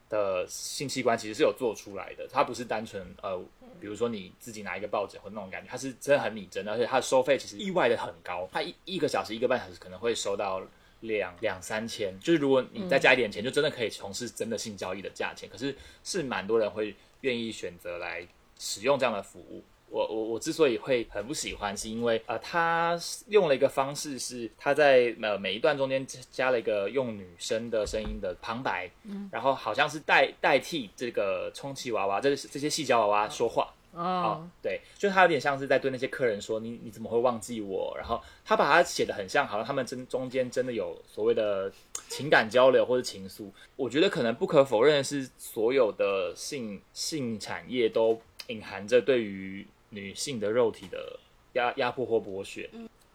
的性器官其实是有做出来的，它不是单纯呃，比如说你自己拿一个抱枕或那种感觉，它是真的很拟真的，而且它的收费其实意外的很高，它一一个小时、一个半小时可能会收到两两三千，就是如果你再加一点钱，就真的可以从事真的性交易的价钱。可是是蛮多人会愿意选择来使用这样的服务。我我我之所以会很不喜欢，是因为呃，他用了一个方式是他在呃每一段中间加加了一个用女生的声音的旁白，然后好像是代代替这个充气娃娃，这这些细胶娃娃说话。哦哦，，对，就他有点像是在对那些客人说你你怎么会忘记我？然后他把它写的很像，好像他们真中间真的有所谓的情感交流或者情愫。我觉得可能不可否认的是，所有的性性产业都隐含着对于女性的肉体的压压迫或剥削。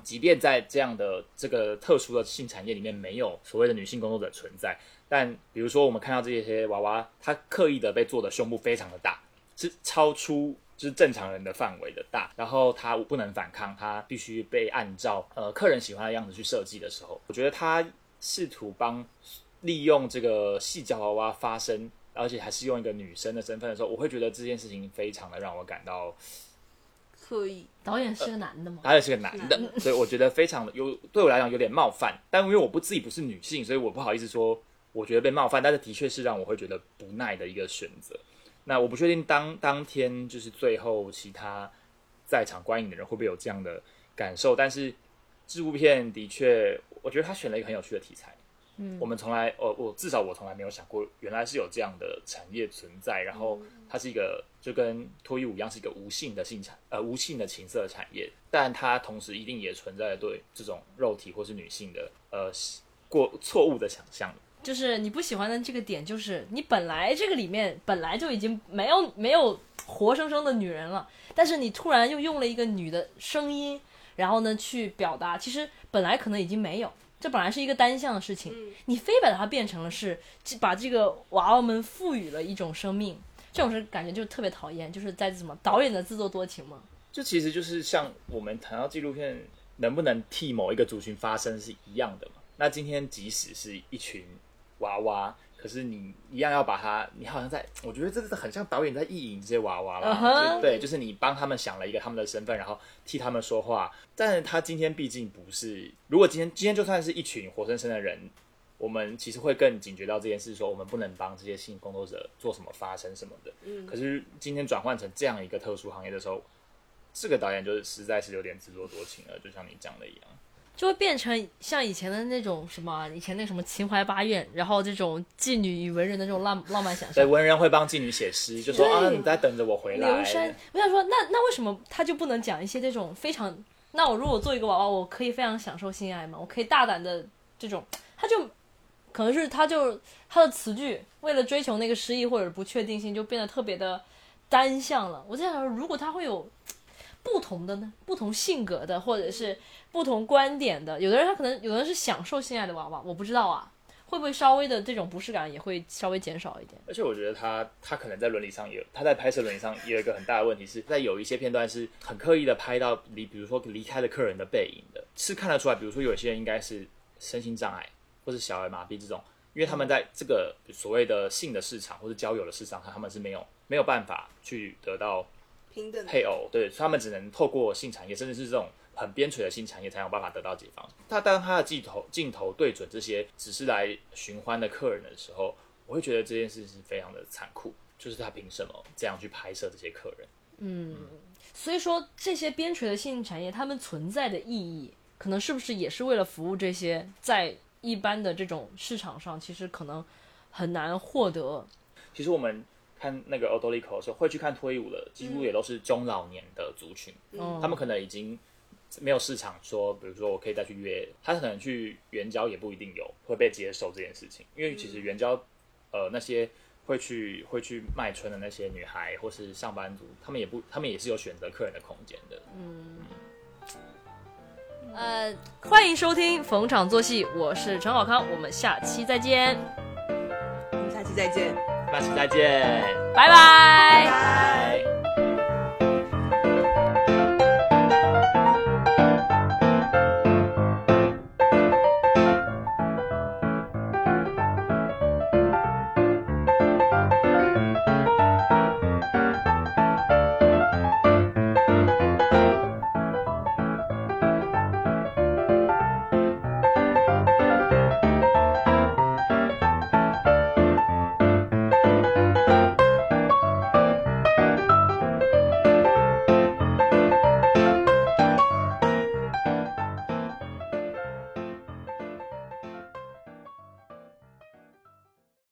即便在这样的这个特殊的性产业里面，没有所谓的女性工作者存在，但比如说我们看到这些娃娃，她刻意的被做的胸部非常的大，是超出就是正常人的范围的大，然后他不能反抗，他必须被按照呃客人喜欢的样子去设计的时候，我觉得他试图帮利用这个细胶娃娃发声，而且还是用一个女生的身份的时候，我会觉得这件事情非常的让我感到，刻意导演是个男的吗？导演是个男的男，所以我觉得非常的有对我来讲有点冒犯，但因为我不自己不是女性，所以我不好意思说我觉得被冒犯，但是的确是让我会觉得不耐的一个选择。那我不确定当当天就是最后其他在场观影的人会不会有这样的感受，但是这部片的确，我觉得他选了一个很有趣的题材。嗯。我们从来，我我至少我从来没有想过，原来是有这样的产业存在，然后它是一个就跟脱衣舞一样，是一个无性的性产呃无性的情色产业，但它同时一定也存在对这种肉体或是女性的呃过错误的想象。就是你不喜欢的这个点，就是你本来这个里面本来就已经没有没有活生生的女人了，但是你突然又用了一个女的声音，然后呢去表达，其实本来可能已经没有，这本来是一个单向的事情，嗯你非把它变成了是把这个娃娃们赋予了一种生命，这种是感觉就特别讨厌，就是在什么导演的自作多情嘛。这其实就是像我们谈到纪录片能不能替某一个族群发声是一样的嘛。那今天即使是一群娃娃，可是你一样要把它，你好像在，我觉得这是很像导演在意淫这些娃娃啦。对，就是你帮他们想了一个他们的身份，然后替他们说话。但是他今天毕竟不是，如果今天今天就算是一群活生生的人。我们其实会更警觉到这件事，说我们不能帮这些性工作者做什么发生什么的。嗯可是今天转换成这样一个特殊行业的时候，这个导演就是实在是有点自作多情了，就像你讲的一样。就会变成像以前的那种什么，以前那什么秦淮八艳，然后这种妓女与文人的这种浪浪漫想象对，象。文人会帮妓女写诗，就说啊，你在等着我回来。刘山，我想说，那那为什么他就不能讲一些这种非常？那我如果做一个娃娃，我可以非常享受性爱吗？我可以大胆的这种，他就可能是他就他的词句为了追求那个诗意或者不确定性，就变得特别的单向了。我在想说，如果他会有不同的呢，不同性格的，或者是不同观点的，有的人他可能有的人是享受性爱的娃娃，我不知道啊，会不会稍微的这种不适感也会稍微减少一点？而且我觉得他他可能在伦理上也，他在拍摄伦理上也有一个很大的问题是，在有一些片段是很刻意的拍到离，比如说离开了客人的背影的，是看得出来，比如说有些人应该是身心障碍或是小儿麻痹这种，因为他们在这个所谓的性的市场或者交友的市场，他们是没有没有办法去得到平等配偶，对，他们只能透过性产业，甚至是这种很边陲的性产业，才有办法得到解放。他当他的镜头镜头对准这些只是来寻欢的客人的时候，我会觉得这件事是非常的残酷，就是他凭什么这样去拍摄这些客人？嗯所以说，这些边陲的性产业，他们存在的意义，可能是不是也是为了服务这些在一般的这种市场上，其实可能很难获得。其实我们看那个 Odolico 的时候，会去看脱衣舞的，几乎也都是中老年的族群，嗯，他们可能已经没有市场说，比如说我可以再去约，他可能去援交也不一定有会被接受这件事情，因为其实援交，呃，那些会去会去卖春的那些女孩或是上班族，他们也不，他们也是有选择客人的空间的。嗯。呃，欢迎收听逢场作戏，我是陈好康，我们下期再见，我们下期再见，下期再见。拜拜。